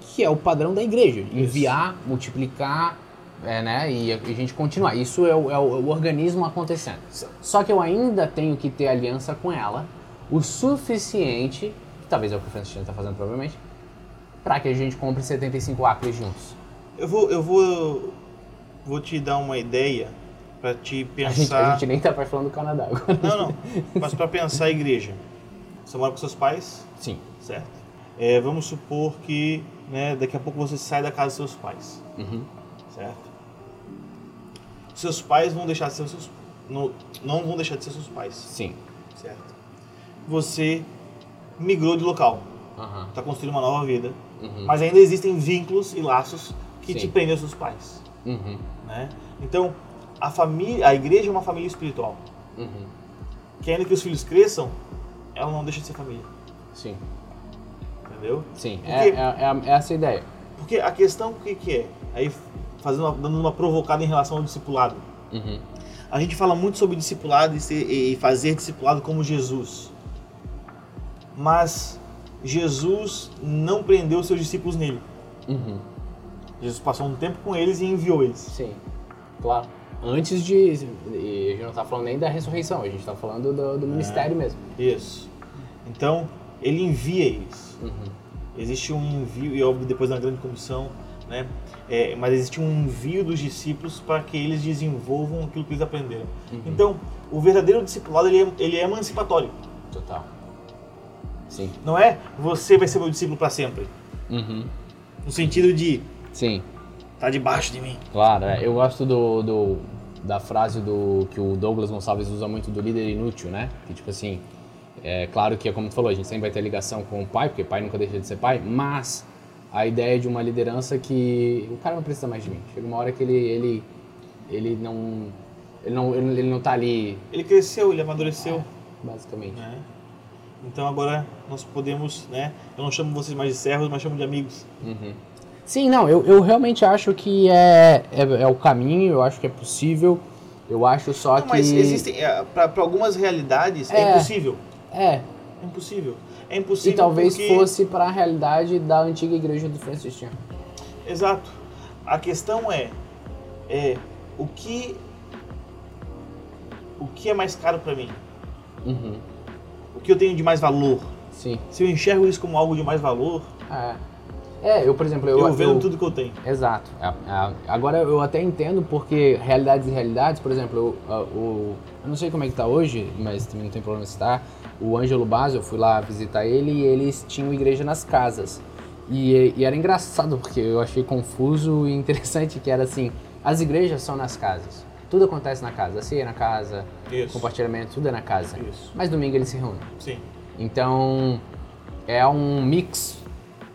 Que é o padrão da igreja. Enviar, multiplicar, é, né? E a, e a gente continuar. Isso é o, é o- é o organismo acontecendo. Só que eu ainda tenho que ter aliança com ela o suficiente, que talvez é o que o Francisco está fazendo provavelmente, para que a gente compre 75 acres juntos. Eu vou, eu vou, vou te dar uma ideia para te A gente, pensar. a gente nem tá mais falando do Canadá agora. Não, não. Mas para pensar a igreja. Você mora com seus pais, Sim. certo? É, vamos supor que, né, daqui a pouco você sai da casa dos seus pais, Uhum. certo? Seus pais vão deixar de ser seus, não, não vão deixar de ser seus pais, Sim. certo? Você migrou de local, Aham. está construindo uma nova vida, Uhum. mas ainda existem vínculos e laços que Sim. te prendem aos seus pais, Uhum. né? Então, a família, a igreja é uma família espiritual, Uhum. que ainda que os filhos cresçam, ela não deixa de ser família, Sim. entendeu? Sim. Porque- É, é, é é essa a ideia. Porque a questão o que, que é? Aí fazendo uma, dando uma provocada em relação ao discipulado. Uhum. A gente fala muito sobre discipulado e, ser- e fazer discipulado como Jesus. Mas Jesus não prendeu seus discípulos nele. Uhum. Jesus passou um tempo com eles e enviou eles. Sim, claro. Antes de. E a gente não tá falando nem da ressurreição, a gente tá falando do, do ministério mesmo. Isso. Então, ele envia eles. Uhum. Existe um envio, e óbvio, depois da grande comissão, né? É, mas existe um envio dos discípulos para que eles desenvolvam aquilo que eles aprenderam. Uhum. Então, o verdadeiro discipulado ele é, ele é emancipatório. Total. Sim. Não é você vai ser meu discípulo para sempre. Uhum. No sentido de Sim, tá debaixo de mim. claro. é. Eu gosto do, do- da frase do que o Douglas Gonçalves usa muito do líder inútil, né? Que tipo assim, é claro que é como tu falou, a gente sempre vai ter ligação com o pai, porque pai nunca deixa de ser pai, mas a ideia de uma liderança que o cara não precisa mais de mim. Chega uma hora que ele ele ele não ele não ele não tá ali Ele cresceu, ele amadureceu. basicamente. Né? Então agora nós podemos, né? Eu não chamo vocês mais de servos, mas chamo de amigos. Uhum. Sim, não, eu, eu realmente acho que é, é, é o caminho, eu acho que é possível. Eu acho só Não, que. mas existem, para algumas realidades é, É. impossível. É, É impossível. É impossível. e talvez porque... fosse para a realidade da antiga igreja do Francis Chan. Exato. A questão é, é o que o que é mais caro para mim? Uhum. O que eu tenho de mais valor? Sim. Se eu enxergo isso como algo de mais valor, É. É, eu, por exemplo, eu. eu, vendo eu- tudo que eu tenho. Exato. É, é, agora eu até entendo porque realidades e realidades, por exemplo, eu, o, eu não sei como é que tá hoje, mas também não tem problema citar. o Ângelo Basso, eu fui lá visitar ele e eles tinham igreja nas casas. E, e era engraçado porque eu achei confuso e interessante que era assim, as igrejas são nas casas. Tudo acontece na casa, a ceia é na casa, Isso. compartilhamento, tudo é na casa. Isso. Mas domingo eles se reúnem. Sim. Então, é um mix,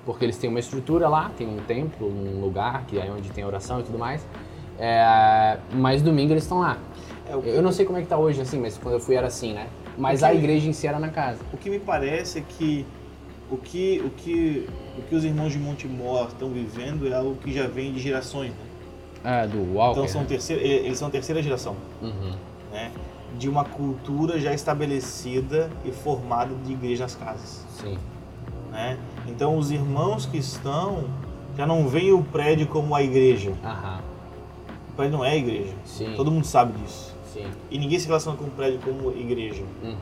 porque eles têm uma estrutura lá, tem um templo, um lugar que é onde tem oração e tudo mais. É, mas domingo eles estão lá. É, que, Eu não sei como é que tá hoje, assim, mas quando eu fui era assim, né? Mas que- a igreja em si era na casa. o que me parece é que o que, o que, o que os irmãos de Montemor estão vivendo é algo que já vem de gerações, né? É, do Walker. Então são terceira, eh, eles são terceira geração, Uhum. né? De uma cultura já estabelecida e formada de igreja nas casas, Sim. né? Então os irmãos que estão já não veem o prédio como a igreja. Aham. O prédio não é a igreja. Sim. Todo mundo sabe disso. Sim. E ninguém se relaciona com o prédio como igreja. Uhum.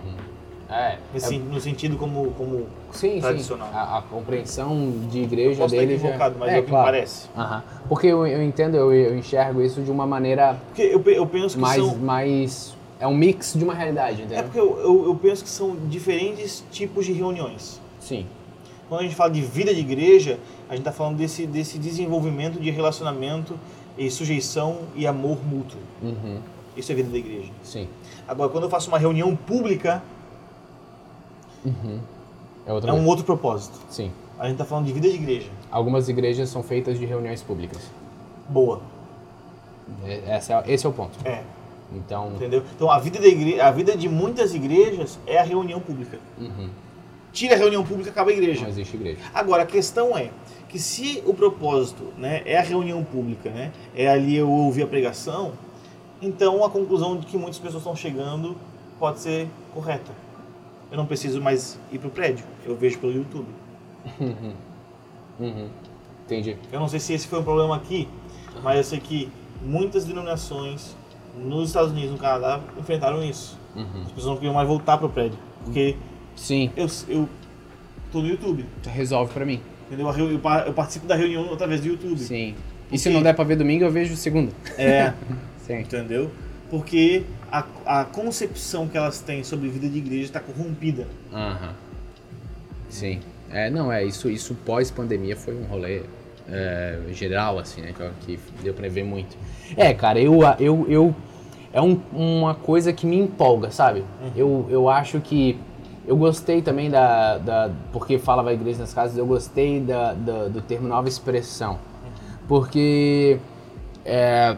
É. Nesse- é- No sentido como, como sim, tradicional. sim. A, a compreensão de igreja posso estar deles já- equivocado, mas é, o que me parece. Aham. Porque eu, eu entendo, eu, eu enxergo isso de uma maneira Porque eu, eu penso que mais, são mais. É um mix de uma realidade, É entendeu? porque eu, eu, eu penso que são diferentes tipos de reuniões. Sim. Quando a gente fala de vida de igreja, a gente está falando desse, desse desenvolvimento de relacionamento e sujeição e amor mútuo. Uhum. Isso é vida da igreja. Sim. Agora, quando eu faço uma reunião pública, Uhum. É é um outro propósito. Sim. A gente está falando de vida de igreja. Algumas igrejas são feitas de reuniões públicas. Boa. É- Essa é, esse é o ponto. É. Então. Entendeu? Então, a vida, da igre... a vida de muitas igrejas é a reunião pública. Uhum. Tira a reunião pública, acaba a igreja. Não existe igreja. Agora, a questão é que se o propósito né, é a reunião pública, né, é ali eu ouvir a pregação, então a conclusão de que muitas pessoas estão chegando pode ser correta. Eu não preciso mais ir para o prédio, eu vejo pelo YouTube. (laughs) Uhum. Entendi. Eu não sei se esse foi um problema aqui, mas eu sei que muitas denominações nos Estados Unidos no Canadá enfrentaram isso. Uhum. As pessoas não queriam mais voltar para o prédio, porque Sim. eu, eu tô no YouTube, Resolve pra mim. entendeu? Eu pa- eu participo da reunião através do YouTube. Sim. E Porque- se não der pra ver domingo, eu vejo segunda. É. (laughs) Sim. entendeu? Porque a, a concepção que elas têm sobre vida de igreja está corrompida. Aham. Sim. É, não, é, isso, isso pós-pandemia foi um rolê é, geral, assim, né? Que, deu pra ver muito. É, cara, eu. eu, eu é um- uma coisa que me empolga, sabe? Eu, eu acho que. Eu gostei também da, da. Porque falava igreja nas casas, eu gostei da, da- do termo nova expressão. Porque. é,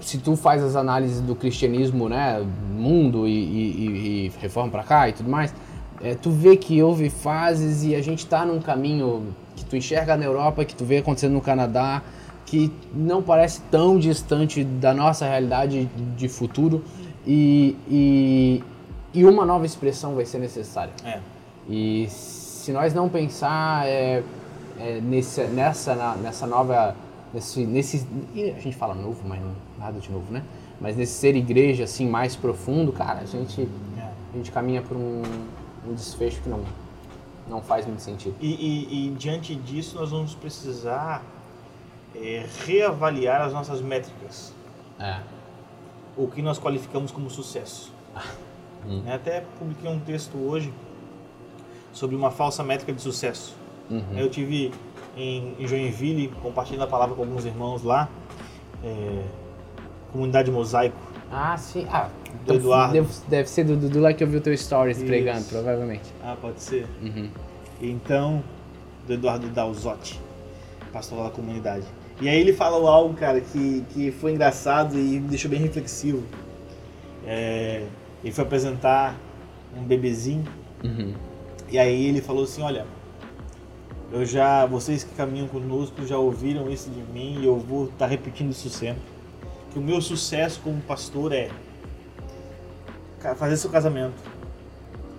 se tu faz as análises do cristianismo, né, mundo e, e- e- reforma pra cá e tudo mais, é, tu vê que houve fases e a gente tá num caminho que tu enxerga na Europa, que tu vê acontecendo no Canadá, que não parece tão distante da nossa realidade de futuro e, e, e uma nova expressão vai ser necessária. É. E se nós não pensar é, é, nesse, nessa, na- nessa nova. Nesse, nesse, a gente fala novo, mas não, nada de novo, né? Mas nesse ser igreja assim mais profundo, cara, a gente, a gente caminha por um, um desfecho que não, não faz muito sentido. E, e- e diante disso nós vamos precisar é, reavaliar as nossas métricas. É. O que nós qualificamos como sucesso. (laughs) Hum. Né, Até publiquei um texto hoje sobre uma falsa métrica de sucesso. Uhum. Eu tive em, em Joinville, compartilhando a palavra com alguns irmãos lá, é, comunidade mosaico. Ah, sim. Ah, Do Eduardo. Deve, deve ser do Dudu lá que eu vi o teu stories Isso. pregando, provavelmente. Ah, pode ser. Uhum. Então, do Eduardo Dalzotti, pastor da comunidade. E aí ele falou algo, cara, que, que foi engraçado e me deixou bem reflexivo. É, ele foi apresentar um bebezinho Uhum. e aí ele falou assim, olha, eu já, vocês que caminham conosco já ouviram isso de mim e eu vou estar repetindo isso sempre. Que o meu sucesso como pastor é fazer seu casamento,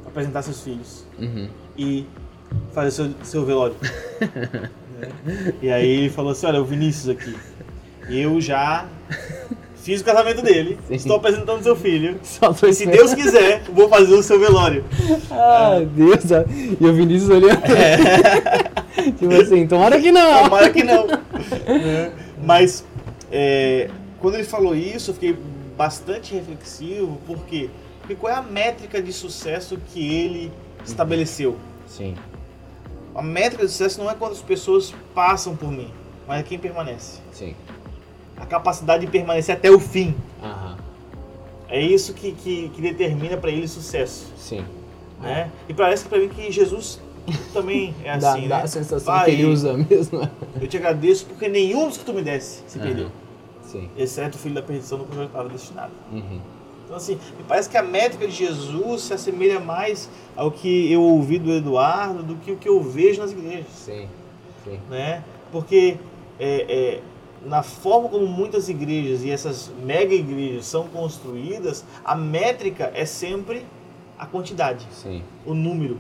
apresentar seus filhos, Uhum. e fazer seu, seu velório. (laughs) E aí ele falou assim, olha, o Vinícius aqui, eu já fiz o casamento dele, Sim. estou apresentando seu filho, (laughs) e se Deus quiser, vou fazer o seu velório. Ah, Deus. ah, E o Vinícius olhando. (laughs) tipo assim, tomara que não. Tomara que não. (laughs) Né? Mas é, quando ele falou isso, eu fiquei bastante reflexivo, porque Porque qual é a métrica de sucesso que ele estabeleceu? Sim. A métrica de sucesso não é quantas pessoas passam por mim, mas é quem permanece. Sim. A capacidade de permanecer até o fim. Aham. É isso que, que, que determina para ele sucesso. Sim. Né? E parece para mim que Jesus também é (laughs) dá, assim, dá né? a sensação Pai, que ele usa mesmo. Eu te agradeço porque nenhum dos que tu me desse se Aham. perdeu. Sim. Exceto o filho da perdição no qual eu estava destinado. Uhum. Então, assim, me parece que a métrica de Jesus se assemelha mais ao que eu ouvi do Eduardo do que o que eu vejo nas igrejas, Sim. Sim. né? Porque é, é, na forma como muitas igrejas e essas mega igrejas são construídas, a métrica é sempre a quantidade, Sim. o número,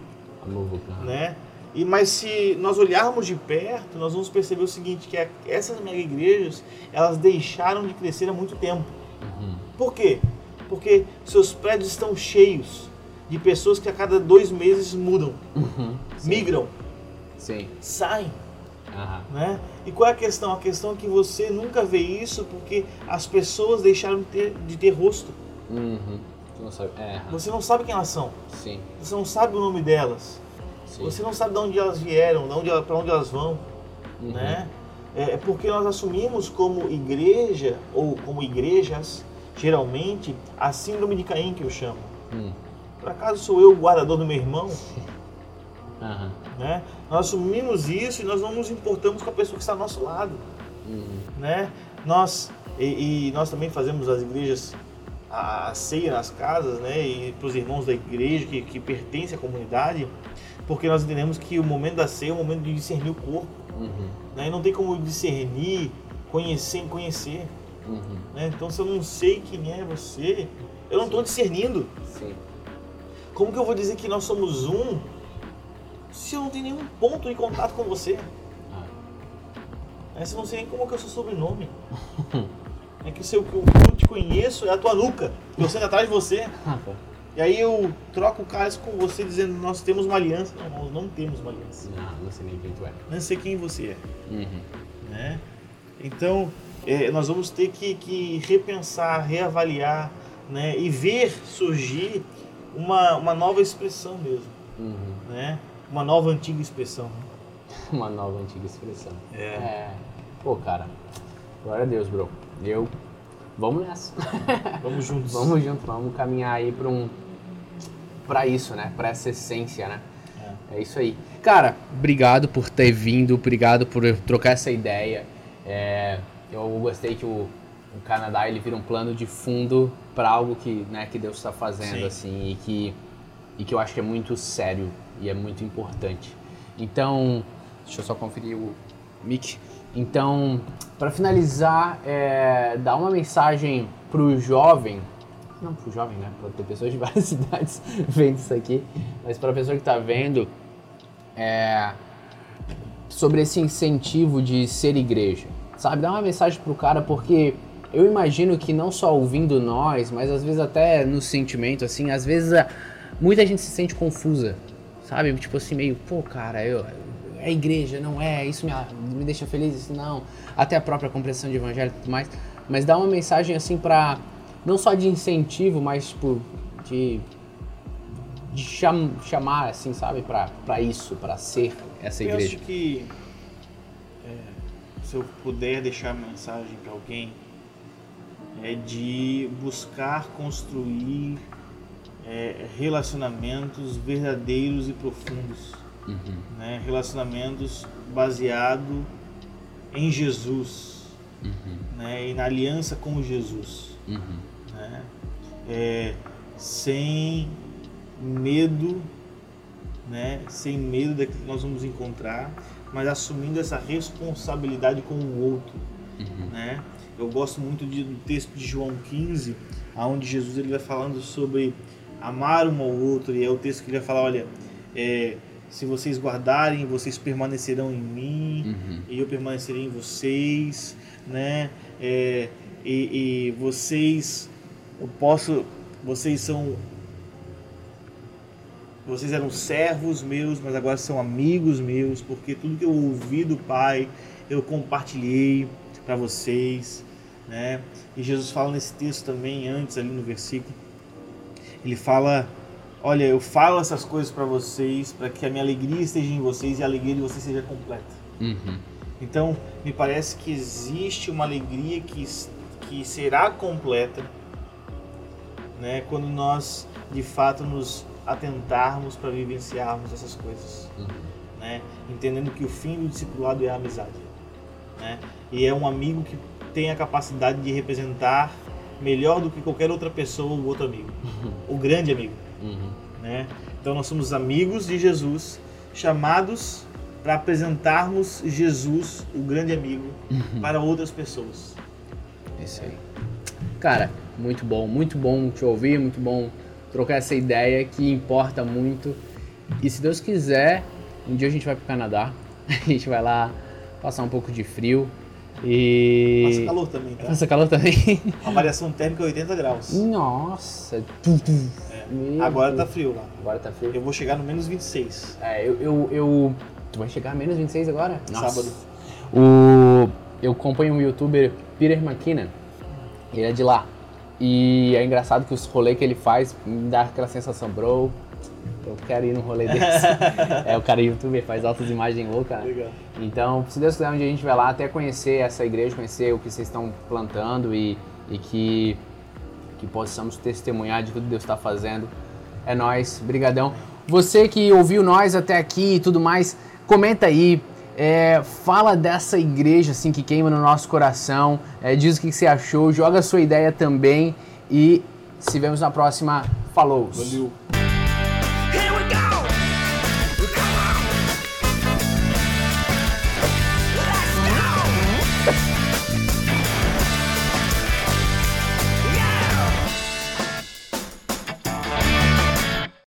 né? E, mas se nós olharmos de perto, nós vamos perceber o seguinte, que essas mega igrejas, elas deixaram de crescer há muito tempo. Uhum. Por quê? Porque seus prédios estão cheios de pessoas que a cada dois meses mudam, Uhum. Migram, Sim. saem, Aham. né? E qual é a questão? A questão é que você nunca vê isso porque as pessoas deixaram de ter, de ter rosto. Uhum. Tu não sabe. É. Você não sabe quem elas são, Sim. você não sabe o nome delas, Sim. você não sabe de onde elas vieram, de onde, pra onde elas vão, Uhum. né? É é porque nós assumimos como igreja, ou como igrejas, geralmente, a síndrome de Caim que eu chamo. Hum. Por acaso sou eu o guardador do meu irmão? (laughs) Aham. Né? Nós assumimos isso e nós não nos importamos com a pessoa que está ao nosso lado. Uhum. Né? Nós, e, e nós também fazemos as igrejas, a, a ceia nas casas, né? e para os irmãos da igreja que, que pertencem à comunidade, porque nós entendemos que o momento da ceia é o momento de discernir o corpo. Uhum. Né? E não tem como discernir, conhecer em conhecer. Uhum. Né? Então se eu não sei quem é você, eu não estou discernindo. Sim. Como que eu vou dizer que nós somos um se eu não tenho nenhum ponto de contato com você? Ah. Se eu não sei nem como que é o seu sobrenome. (laughs) É que o seu, que eu te conheço é a tua nuca, eu sento atrás de você. Ah. E aí eu troco o cálice com você dizendo nós temos uma aliança. Não, nós não temos uma aliança. Não, não sei nem quem tu é. Não sei quem você é. Uhum. né? Então, é, nós vamos ter que, que repensar, reavaliar, né? E ver surgir uma, uma nova expressão mesmo, Uhum. né? Uma nova antiga expressão. (laughs) Uma nova antiga expressão. É. É. Pô, cara. Glória a Deus, bro. Eu. Vamos nessa. (laughs) Vamos juntos. vamos junto, vamos caminhar aí pra um. Pra isso, né? Pra essa essência, né? É isso aí. Cara, obrigado por ter vindo, obrigado por trocar essa ideia. É, eu gostei que o, o Canadá ele vira um plano de fundo para algo que, né, que Deus está fazendo Sim. assim e que e que eu acho que é muito sério e é muito importante. Então, deixa eu só conferir o mic. Então, para finalizar, é, dá uma mensagem pro jovem não pro jovem, né? Pode ter pessoas de (laughs) várias idades vendo isso aqui, mas para a pessoa que está vendo, é, sobre esse incentivo de ser igreja, sabe? Dá uma mensagem pro cara, porque eu imagino que não só ouvindo nós, mas às vezes até no sentimento, assim, às vezes a- muita gente se sente confusa, sabe? Tipo assim, meio, pô, cara, eu, é igreja, não é, isso me, me deixa feliz, isso não, até a própria compreensão de evangelho e tudo mais, mas dá uma mensagem assim pra, não só de incentivo, mas tipo, de de cham- chamar, assim, sabe, pra, pra isso, pra ser essa Eu igreja. acho que é, se eu puder deixar mensagem para alguém é de buscar construir é, relacionamentos verdadeiros e profundos, Uhum. né? relacionamentos baseado em Jesus, Uhum. né? e na aliança com Jesus, Uhum. né? É, sem medo, né? Sem medo daquilo que nós vamos encontrar, mas assumindo essa responsabilidade com o outro, Uhum. né? Eu gosto muito de- do texto de João 15, aonde Jesus ele vai falando sobre amar um ao outro e é o texto que ele vai falar, olha, é, se vocês guardarem, vocês permanecerão em mim Uhum. e eu permanecerei em vocês, né? É, e, e vocês, eu posso, vocês são, vocês eram servos meus, mas agora são amigos meus, porque tudo que eu ouvi do Pai eu compartilhei para vocês, né? E Jesus fala nesse texto também antes ali no versículo, Ele fala: Olha, eu falo essas coisas para vocês, para que a minha alegria esteja em vocês e a alegria de vocês seja completa. Uhum. Então, me parece que existe uma alegria que, que será completa né, quando nós de fato nos atentarmos para vivenciarmos essas coisas. Uhum. Né, entendendo que o fim do discipulado é a amizade. Né, e é um amigo que tem a capacidade de representar melhor do que qualquer outra pessoa o outro amigo, o grande amigo. Uhum. Né? Então nós somos amigos de Jesus, chamados para apresentarmos Jesus, o grande amigo, para outras pessoas. Isso aí. Cara, muito bom, muito bom te ouvir, muito bom trocar essa ideia que importa muito. E se Deus quiser, um dia a gente vai pro Canadá, (laughs) a gente vai lá passar um pouco de frio e. Passa calor também, tá? Passa calor também. A variação térmica é 80 graus. Nossa. É. Agora Deus. tá frio lá. Agora tá frio. Eu vou chegar no menos 26. É, eu, eu, eu- Tu vai chegar a menos 26 agora? Sábado. O... Eu acompanho um youtuber, Peter McKinnon. Ele é de lá. E é engraçado que os rolês que ele faz me dá aquela sensação, bro. Eu quero ir num rolê desse. (laughs) é, o cara é youtuber, faz altas imagens loucas. né? Legal. Então, se Deus quiser, um dia a gente vai lá até conhecer essa igreja, conhecer o que vocês estão plantando e, e que, que possamos testemunhar de tudo que Deus está fazendo. É nóis, brigadão. Você que ouviu nós até aqui e tudo mais, comenta aí, é, fala dessa igreja assim que queima no nosso coração, é, diz o que você achou, joga a sua ideia também e se vemos na próxima. Falou! Valeu.